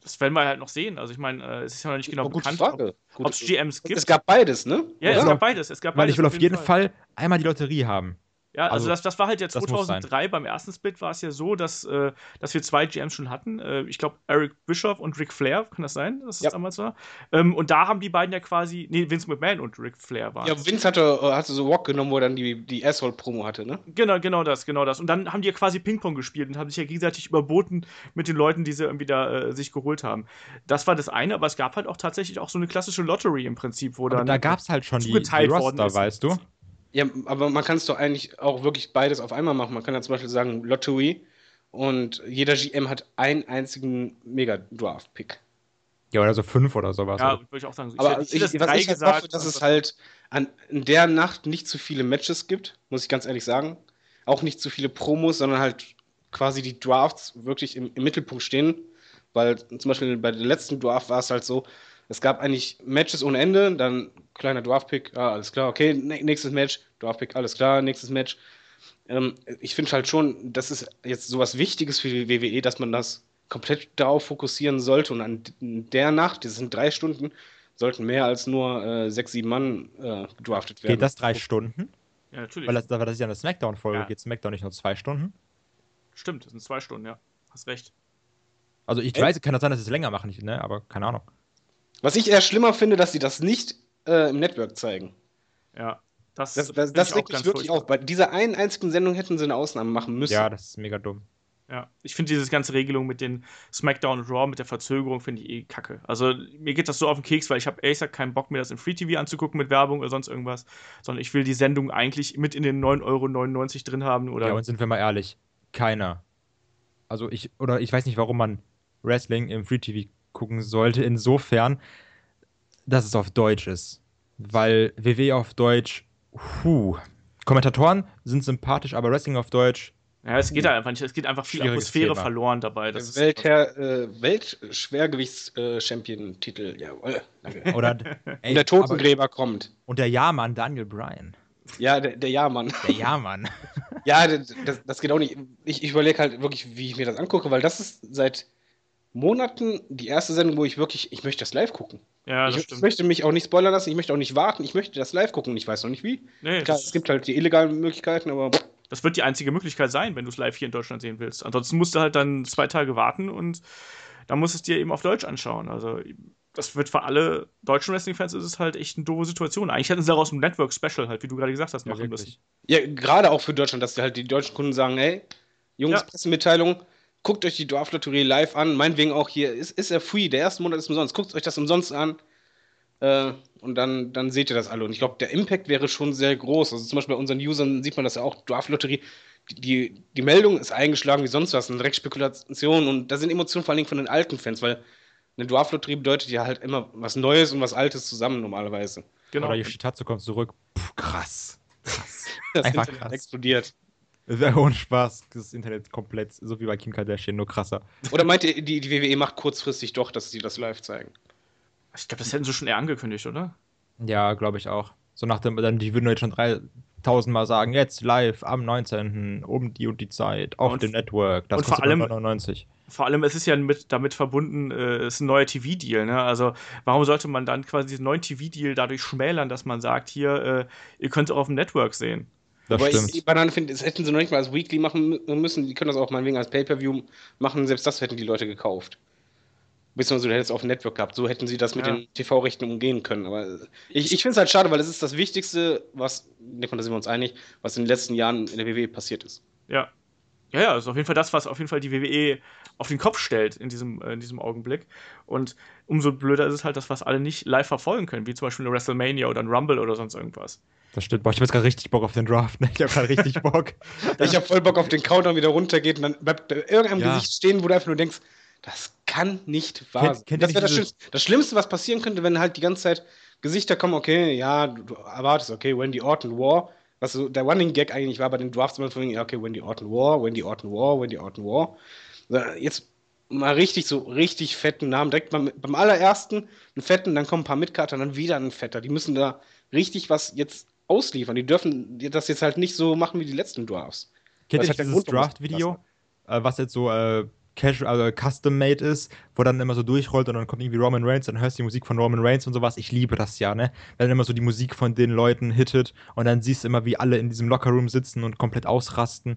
Das werden wir halt noch sehen. Also ich meine, äh, es ist ja noch nicht genau oh, bekannt, Frage. ob es GMs gibt. Es gab beides, ne? Ja, es gab beides. Es gab Weil ich will auf jeden Fall. Fall einmal die Lotterie haben. Ja, also, also das, das war halt ja 2003 beim ersten Split war es ja so, dass, äh, dass wir zwei GMs schon hatten. Äh, ich glaube, Eric Bischoff und Ric Flair, kann das sein, dass das ja. damals war? Ähm, und da haben die beiden ja quasi, nee, Vince McMahon und Ric Flair waren. Ja, Vince hatte, äh, hatte so Walk genommen, wo er dann die, die Asshole-Promo hatte, ne? Genau, genau das, genau das. Und dann haben die ja quasi Ping-Pong gespielt und haben sich ja gegenseitig überboten mit den Leuten, die sie irgendwie da äh, sich geholt haben. Das war das eine, aber es gab halt auch tatsächlich auch so eine klassische Lottery im Prinzip, wo aber dann. Da gab es halt schon die, die Roster, weißt du? Ja, aber man kann es doch eigentlich auch wirklich beides auf einmal machen. Man kann ja zum Beispiel sagen Lottery und jeder GM hat einen einzigen Mega-Draft-Pick. Ja, oder so fünf oder sowas. Ja, würde ich auch sagen. Aber ich, ich, was ich halt gesagt, hoffe, dass es halt an in der Nacht nicht zu viele Matches gibt, muss ich ganz ehrlich sagen. Auch nicht zu viele Promos, sondern halt quasi die Drafts wirklich im, im Mittelpunkt stehen. Weil zum Beispiel bei der letzten Draft war es halt so, es gab eigentlich Matches ohne Ende, dann kleiner Draft-Pick, ah, alles klar, okay, nächstes Match, Draft-Pick, alles klar, nächstes Match. Ähm, ich finde halt schon, das ist jetzt sowas Wichtiges für die WWE, dass man das komplett darauf fokussieren sollte und an der Nacht, das sind drei Stunden, sollten mehr als nur äh, sechs, sieben Mann äh, gedraftet werden. Geht das drei Stunden? Ja, natürlich. Weil das, das ist ja eine Smackdown-Folge, ja. geht Smackdown nicht nur zwei Stunden? Stimmt, das sind zwei Stunden, ja. Hast recht. Also ich Ey? weiß, kann das sein, dass sie es länger machen, ne? aber keine Ahnung. Was ich eher schlimmer finde, dass sie das nicht äh, im Network zeigen. Ja. Das, das, das, das regt mich wirklich auf. Bei dieser einen einzigen Sendung hätten sie eine Ausnahme machen müssen. Ja, das ist mega dumm. Ja, ich finde diese ganze Regelung mit den SmackDown und Raw, mit der Verzögerung, finde ich eh kacke. Also mir geht das so auf den Keks, weil ich habe ehrlich gesagt keinen Bock, mir das im Free TV anzugucken mit Werbung oder sonst irgendwas, sondern ich will die Sendung eigentlich mit in den 9,99 Euro drin haben. Oder ja, und sind wir mal ehrlich, keiner. Also ich, oder ich weiß nicht, warum man Wrestling im Free TV gucken sollte, insofern, dass es auf Deutsch ist. Weil WW auf Deutsch, puh. Kommentatoren sind sympathisch, aber Wrestling auf Deutsch. Ja, es geht halt einfach nicht. Es geht einfach viel Atmosphäre Thema. verloren dabei. Das Welther, äh, Weltschwergewichts-Champion-Titel, äh, jawohl. Danke. Oder ey, der Totengräber aber, kommt. Und der Jahrmann Daniel Bryan. Ja, der, der Jahrmann. Der Jahrmann. ja, das, das, geht auch nicht. Ich, ich überlege halt wirklich, wie ich mir das angucke, weil das ist seit Monaten die erste Sendung, wo ich wirklich, ich möchte das live gucken. Ja, das ich, stimmt. ich möchte mich auch nicht spoilern lassen, ich möchte auch nicht warten, ich möchte das live gucken und ich weiß noch nicht wie. Nee, Klar, es gibt halt die illegalen Möglichkeiten, aber. Das wird die einzige Möglichkeit sein, wenn du es live hier in Deutschland sehen willst. Ansonsten musst du halt dann zwei Tage warten und dann musst du es dir eben auf Deutsch anschauen. Also, das wird für alle deutschen Wrestling-Fans ist es halt echt eine doofe Situation. Eigentlich hätten sie daraus ein Network-Special halt, wie du gerade gesagt hast, machen ja, müssen. Ja, gerade auch für Deutschland, dass halt die deutschen Kunden sagen, hey, Jungs, ja. Pressemitteilung, guckt euch die Dorflotterie live an. Meinetwegen auch hier, ist, ist er free, der erste Monat ist umsonst. Guckt euch das umsonst an. Äh, und dann, dann seht ihr das alle. Und ich glaube, der Impact wäre schon sehr groß. Also zum Beispiel bei unseren Usern sieht man das ja auch, Dorflotterie. Die, die, die Meldung ist eingeschlagen wie sonst was, eine Dreckspekulation. Und da sind Emotionen vor allem von den alten Fans, weil eine Dwarflotterie bedeutet ja halt immer was Neues und was Altes zusammen normalerweise. Genau. Oder Yoshitatsu kommt zurück. Puh, krass. Krass. Das Einfach Internet krass. explodiert. Sehr ohne Spaß. Das Internet komplett, so wie bei Kim Kardashian, nur krasser. Oder meint ihr, die, die WWE macht kurzfristig doch, dass sie das live zeigen? Ich glaube, das hätten sie schon eher angekündigt, oder? Ja, glaube ich auch. So nach dem, dann, die würden jetzt schon 3000 Mal sagen, jetzt live am 19. um die und die Zeit auf und, dem Network. Das und vor allem, 99. vor allem, es ist ja mit, damit verbunden, äh, es ist ein neuer TV-Deal. Ne? Also, warum sollte man dann quasi diesen neuen TV-Deal dadurch schmälern, dass man sagt, hier, äh, ihr könnt es auch auf dem Network sehen? Das Aber stimmt. ich Banane finde, das hätten sie noch nicht mal als Weekly machen müssen. Die können das auch meinetwegen als Pay-Per-View machen. Selbst das hätten die Leute gekauft. Beziehungsweise du hättest es auf dem Network gehabt. So hätten sie das mit ja. den TV-Rechten umgehen können. Aber ich, ich finde es halt schade, weil es ist das Wichtigste, was, da sind wir uns einig, was in den letzten Jahren in der WWE passiert ist. Ja. Ja, ja, ist auf jeden Fall das, was auf jeden Fall die WWE auf den Kopf stellt in diesem, äh, in diesem Augenblick. Und umso blöder ist es halt, dass wir es alle nicht live verfolgen können, wie zum Beispiel eine WrestleMania oder ein Rumble oder sonst irgendwas. Das stimmt. Boah, ich habe jetzt gerade richtig Bock auf den Draft. Ne? Ich habe gerade richtig Bock. ich habe voll Bock auf den Countdown wieder runtergeht und dann bleibt bei irgendeinem ja. Gesicht stehen, wo du einfach nur denkst, das kann nicht wahr sein. Kennt, kennt das wäre das Schlimmste. Das Schlimmste, was passieren könnte, wenn halt die ganze Zeit Gesichter kommen, okay, ja, du, erwartest, okay, Wendy Orton War, was so der Running Gag eigentlich war bei den Drafts immer von, ja, okay, Wendy Orton War, Wendy Orton War, Wendy Orton War. Jetzt mal richtig so richtig fetten Namen. Direkt beim, beim allerersten einen fetten, dann kommen ein paar Mitkarter, dann wieder ein fetter. Die müssen da richtig was jetzt ausliefern. Die dürfen das jetzt halt nicht so machen wie die letzten Drafts. Kennt ihr dieses Draft-Video, äh, was jetzt so äh, casual, also custom-made ist, wo dann immer so durchrollt und dann kommt irgendwie Roman Reigns, dann hörst du die Musik von Roman Reigns und sowas. Ich liebe das ja, ne? Wenn dann immer so die Musik von den Leuten hittet und dann siehst du immer, wie alle in diesem Lockerroom sitzen und komplett ausrasten.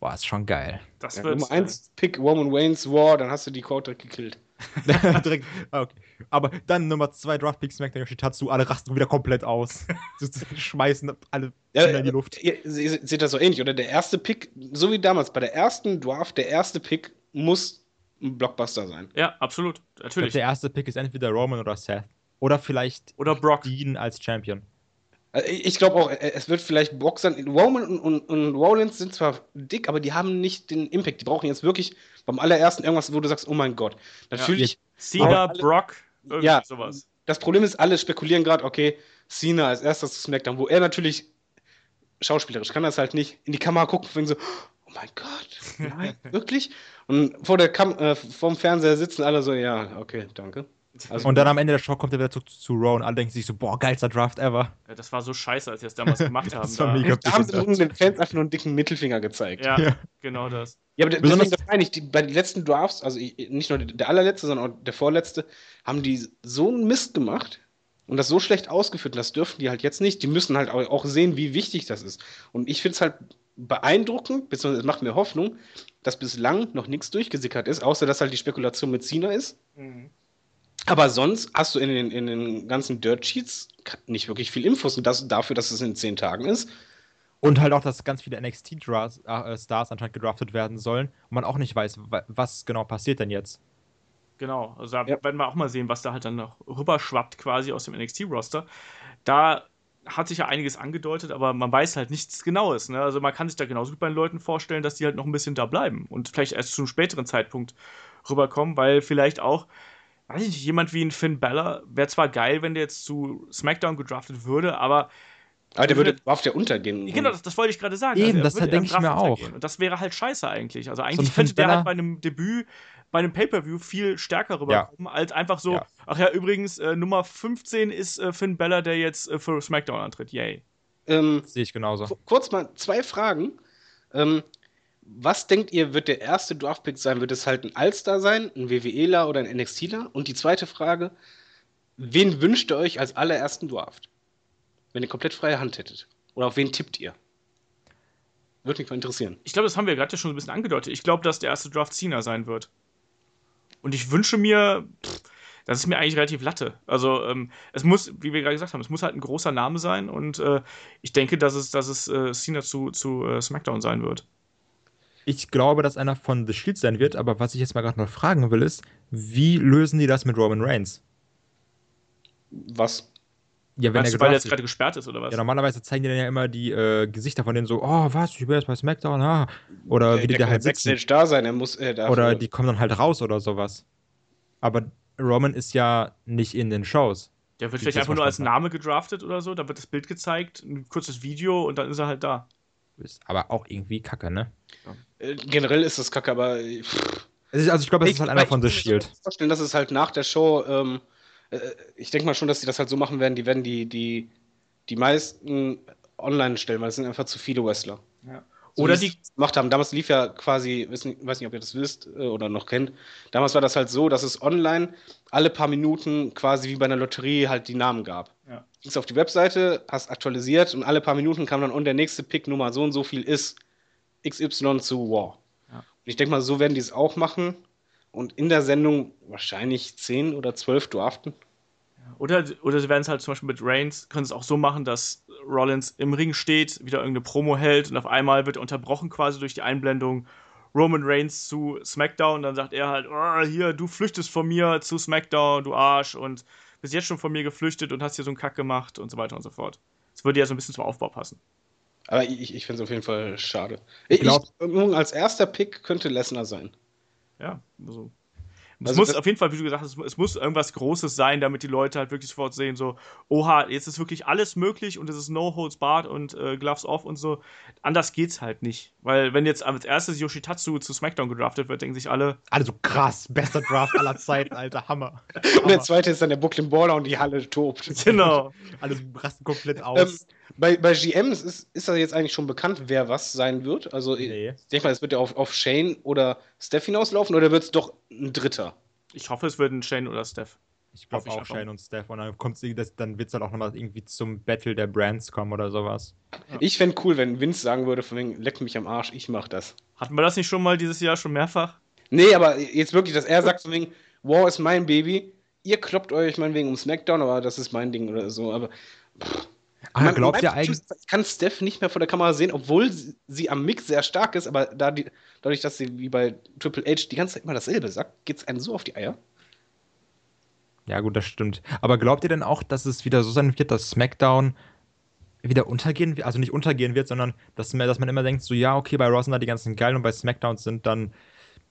Boah, ist schon geil. Das ja, Nummer 1 Pick Roman Reigns War, dann hast du die Quote gekillt. Direkt, ah, okay. Aber dann Nummer 2 Draft Pick SmackDown Yoshitatsu, alle rasten wieder komplett aus. schmeißen alle ja, in die Luft. Ihr, ihr seht das so ähnlich, oder? Der erste Pick, so wie damals bei der ersten Draft, der erste Pick muss ein Blockbuster sein. Ja, absolut. Natürlich. der erste Pick ist entweder Roman oder Seth. Oder vielleicht oder Brock. Dean als Champion. Äh, ich glaube auch, äh, es wird vielleicht Brock sein. Roman und, und, und, Rollins sind zwar dick, aber die haben nicht den Impact. Die brauchen jetzt wirklich beim allerersten irgendwas, wo du sagst, oh mein Gott. Natürlich. Ja. Cena, Brock, irgendwie ja, sowas. Das Problem ist, alle spekulieren gerade, okay, Cena als erstes zu SmackDown, wo er natürlich schauspielerisch kann das halt nicht in die Kamera gucken und so, oh mein Gott, nein, wirklich? Und vor der Kam äh, vorm Fernseher sitzen alle so, ja, okay, danke. Also, und dann am Ende der Show kommt er wieder zu, zu Raw und alle denken sich so, boah, geilster Draft ever. Ja, das war so scheiße, als sie das damals gemacht haben. das war da. mega da haben sie den Fans einfach nur einen dicken Mittelfinger gezeigt. Ja, ja. genau das. Ja, aber deswegen das meine ich, die, bei den letzten Drafts, also nicht nur der allerletzte, sondern auch der vorletzte, haben die so einen Mist gemacht und das so schlecht ausgeführt. Und das dürfen die halt jetzt nicht. Die müssen halt auch sehen, wie wichtig das ist. Und ich finde es halt beeindruckend, beziehungsweise es macht mir Hoffnung, dass bislang noch nichts durchgesickert ist, außer dass halt die Spekulation mit Cena ist. Mhm. Aber sonst hast du in den, in den ganzen Dirt Sheets nicht wirklich viel Infos. Und das dafür, dass es in zehn Tagen ist. Und halt auch, dass ganz viele NXT-Stars äh, anscheinend gedraftet werden sollen und man auch nicht weiß, was genau passiert denn jetzt. Genau, also da ja. werden wir auch mal sehen, was da halt dann noch rüberschwappt quasi aus dem NXT-Roster. Da hat sich ja einiges angedeutet, aber man weiß halt nichts Genaues. Ne? Also man kann sich da genauso gut bei den Leuten vorstellen, dass die halt noch ein bisschen da bleiben und vielleicht erst zu einem späteren Zeitpunkt rüberkommen, weil vielleicht auch weiß ich nicht, jemand wie ein Finn Balor wäre zwar geil, wenn der jetzt zu SmackDown gedraftet würde, aber. Aber der würde auf der untergehen. Genau, das, das wollte ich gerade sagen. Eben, also das denke ich mir auch. Und das wäre halt scheiße eigentlich. Also eigentlich so könnte der halt bei einem Debüt, bei einem Pay-Per-View viel stärker rüberkommen, ja. als einfach so, ja. ach ja, übrigens, äh, Nummer 15 ist äh, Finn Balor, der jetzt äh, für SmackDown antritt. Yay. Ähm, Sehe ich genauso. Kurz mal zwei Fragen. Ähm, was denkt ihr, wird der erste Draftpick sein? Wird es halt ein Allstar sein, ein WWEler oder ein NXTler? Und die zweite Frage, wen wünscht ihr euch als allerersten Draft? Wenn ihr komplett freie Hand hättet. Oder auf wen tippt ihr? Würde mich mal interessieren. Ich glaube, das haben wir gerade schon ein bisschen angedeutet. Ich glaube, dass der erste Draft Cena sein wird. Und ich wünsche mir, pff, das ist mir eigentlich relativ latte. Also ähm, es muss, wie wir gerade gesagt haben, es muss halt ein großer Name sein und äh, ich denke, dass es, dass es äh, Cena zu, zu äh, SmackDown sein wird. Ich glaube, dass einer von The Shield sein wird, aber was ich jetzt mal gerade noch fragen will, ist, wie lösen die das mit Roman Reigns? Was? Ja, wenn Meinst er du, weil er jetzt gerade gesperrt ist, oder was? Ja, normalerweise zeigen die dann ja immer die äh, Gesichter von denen so, oh, was, ich bin jetzt bei SmackDown, ah. Oder ja, wie die da halt sitzen. Backstage da sein, er muss, äh, Oder die kommen dann halt raus oder sowas. Aber Roman ist ja nicht in den Shows. Der wird vielleicht einfach nur als Name gedraftet oder so, da wird das Bild gezeigt, ein kurzes Video und dann ist er halt da. Ist aber auch irgendwie kacke, ne? Äh, generell ist das kacke, aber. Also ich glaube, es ist halt einer von The Shield. Ich kann mir vorstellen, dass es halt nach der Show. Ähm, äh, ich denke mal schon, dass sie das halt so machen werden. Die werden die, die, die meisten online stellen, weil es sind einfach zu viele Wrestler. Ja. So oder die gemacht haben. Damals lief ja quasi, wissen, weiß nicht, ob ihr das wisst äh, oder noch kennt. Damals war das halt so, dass es online alle paar Minuten quasi wie bei einer Lotterie halt die Namen gab. Ja. Gehst auf die Webseite, hast aktualisiert und alle paar Minuten kam dann und der nächste Pick Nummer so und so viel ist XY zu War. Ja. Und ich denke mal, so werden die es auch machen und in der Sendung wahrscheinlich 10 oder 12 draften. Oder, oder sie werden es halt zum Beispiel mit Reigns, können es auch so machen, dass Rollins im Ring steht, wieder irgendeine Promo hält und auf einmal wird er unterbrochen quasi durch die Einblendung Roman Reigns zu SmackDown. Und dann sagt er halt, oh, hier, du flüchtest von mir zu SmackDown, du Arsch, und bist jetzt schon von mir geflüchtet und hast hier so einen Kack gemacht und so weiter und so fort. Das würde ja so ein bisschen zum Aufbau passen. Aber ich, ich finde es auf jeden Fall schade. Ich, ich glaube, als erster Pick könnte Lesnar sein. Ja, also Es also muss auf jeden Fall, wie du gesagt hast, es muss irgendwas Großes sein, damit die Leute halt wirklich sofort sehen, so, oha, jetzt ist wirklich alles möglich und es ist No Holds Barred und äh, Gloves Off und so. Anders geht's halt nicht. Weil, wenn jetzt als erstes Yoshitatsu zu SmackDown gedraftet wird, denken sich alle. Alle so krass, bester Draft aller Zeiten, Alter, Hammer. Hammer. Und der zweite ist dann der Brooklyn Baller und die Halle tobt. Genau. Alle rasten komplett aus. Ähm, bei, bei GMs ist, ist das jetzt eigentlich schon bekannt, wer was sein wird? Also, nee. ich denke mal, es wird ja auf, auf Shane oder Steph hinauslaufen oder wird es doch ein Dritter? Ich hoffe, es wird ein Shane oder Steph. Ich glaube auch Shane und Steph. Und dann, dann wird es dann auch nochmal irgendwie zum Battle der Brands kommen oder sowas. Ja. Ich fände cool, wenn Vince sagen würde, von wegen, leck mich am Arsch, ich mach das. Hatten wir das nicht schon mal dieses Jahr schon mehrfach? Nee, aber jetzt wirklich, dass er sagt von wegen, War ist mein Baby, ihr kloppt euch meinetwegen um Smackdown, aber das ist mein Ding oder so. Aber pff, Ah, man, glaubt ja eigentlich. Ich kann Steph nicht mehr vor der Kamera sehen, obwohl sie, sie am Mix sehr stark ist, aber da die, dadurch, dass sie wie bei Triple H die ganze Zeit immer dasselbe sagt, geht es einem so auf die Eier. Ja, gut, das stimmt. Aber glaubt ihr denn auch, dass es wieder so sein wird, dass SmackDown wieder untergehen wird? Also nicht untergehen wird, sondern dass, dass man immer denkt, so, ja, okay, bei Raw sind da die ganzen Geilen und bei SmackDown sind dann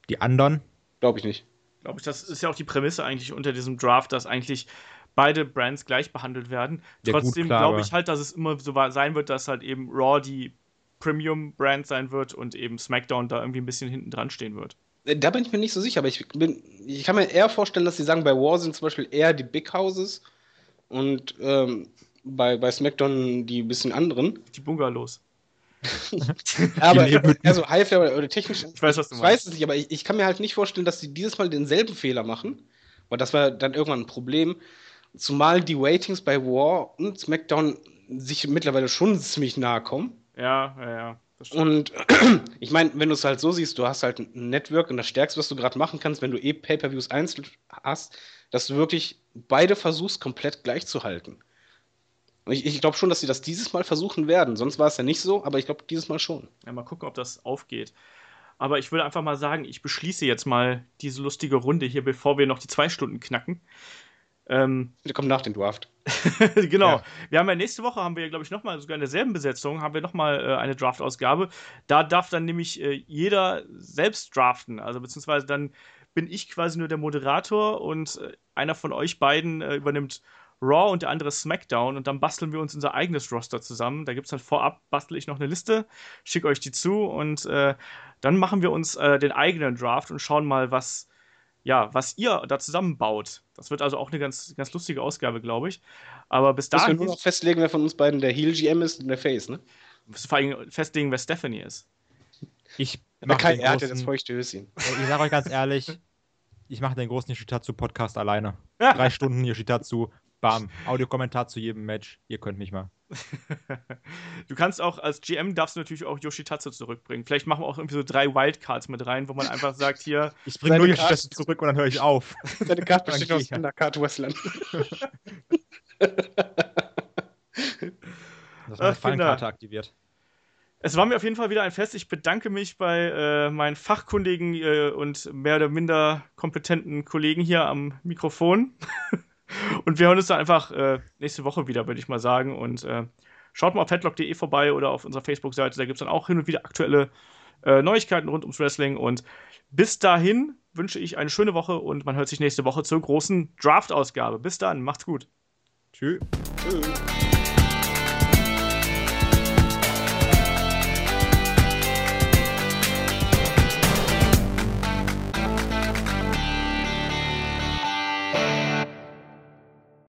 die anderen? Glaube ich nicht. Glaube ich, das ist ja auch die Prämisse eigentlich unter diesem Draft, dass eigentlich beide Brands gleich behandelt werden. Ja, Trotzdem glaube ich halt, dass es immer so sein wird, dass halt eben Raw die Premium-Brand sein wird und eben SmackDown da irgendwie ein bisschen hinten dran stehen wird. Äh, da bin ich mir nicht so sicher, aber ich, bin, ich kann mir eher vorstellen, dass sie sagen, bei Raw sind zum Beispiel eher die Big Houses und ähm, bei, bei SmackDown die bisschen anderen. Die Bungalows. aber also Highflyer oder, oder technisch. Ich weiß, was du meinst. Ich weiß es nicht, aber ich, ich kann mir halt nicht vorstellen, dass sie dieses Mal denselben Fehler machen, weil das war dann irgendwann ein Problem, Zumal die Ratings bei War und SmackDown sich mittlerweile schon ziemlich nahe kommen. Ja, ja, ja. Und ich meine, wenn du es halt so siehst, du hast halt ein Network und das Stärkste, was du gerade machen kannst, wenn du eh Pay-Per-Views einzeln hast, dass du wirklich beide versuchst, komplett gleich zu halten. Und ich, ich glaube schon, dass sie das dieses Mal versuchen werden. Sonst war es ja nicht so, aber ich glaube dieses Mal schon. Ja, mal gucken, ob das aufgeht. Aber ich würde einfach mal sagen, ich beschließe jetzt mal diese lustige Runde hier, bevor wir noch die zwei Stunden knacken. Ähm, Der kommt nach dem Draft. genau. Ja. Wir haben ja nächste Woche, haben wir, glaube ich, nochmal, sogar in derselben Besetzung, haben wir nochmal äh, eine Draft-Ausgabe. Da darf dann nämlich äh, jeder selbst draften. Also beziehungsweise dann bin ich quasi nur der Moderator und äh, einer von euch beiden äh, übernimmt Raw und der andere SmackDown und dann basteln wir uns unser eigenes Roster zusammen. Da gibt es dann vorab, bastel ich noch eine Liste, schicke euch die zu und äh, dann machen wir uns äh, den eigenen Draft und schauen mal, was ja, was ihr da zusammenbaut. Das wird also auch eine ganz, ganz lustige Ausgabe, glaube ich. Aber bis dahin. Müssen wir nur noch festlegen, wer von uns beiden der Heel GM ist und der Face, ne? Müssen vor allem festlegen, wer Stephanie ist. Ich mache kein er hatte das feuchte Höschen. Ich sage euch ganz ehrlich, ich mache den großen Yoshitatsu-Podcast alleine. Drei Stunden Yoshitatsu, bam, Audiokommentar zu jedem Match. Ihr könnt mich mal. du kannst auch als GM darfst du natürlich auch Yoshitatsu zurückbringen. Vielleicht machen wir auch irgendwie so drei Wildcards mit rein, wo man einfach sagt, hier. Ich bringe nur Yoshitatsu zurück und dann höre ich auf. Deine Karte besteht aus Undercard Wrestlern. das war eine Fallenkarte aktiviert. Es war mir auf jeden Fall wieder ein Fest. Ich bedanke mich bei äh, meinen fachkundigen äh, und mehr oder minder kompetenten Kollegen hier am Mikrofon. Und wir hören uns dann einfach äh, nächste Woche wieder, würde ich mal sagen. Und äh, schaut mal auf headlock.de vorbei oder auf unserer Facebook-Seite. Da gibt es dann auch hin und wieder aktuelle äh, Neuigkeiten rund ums Wrestling. Und bis dahin wünsche ich eine schöne Woche und man hört sich nächste Woche zur großen Draft-Ausgabe. Bis dann, macht's gut. Tschüss. Tschüss.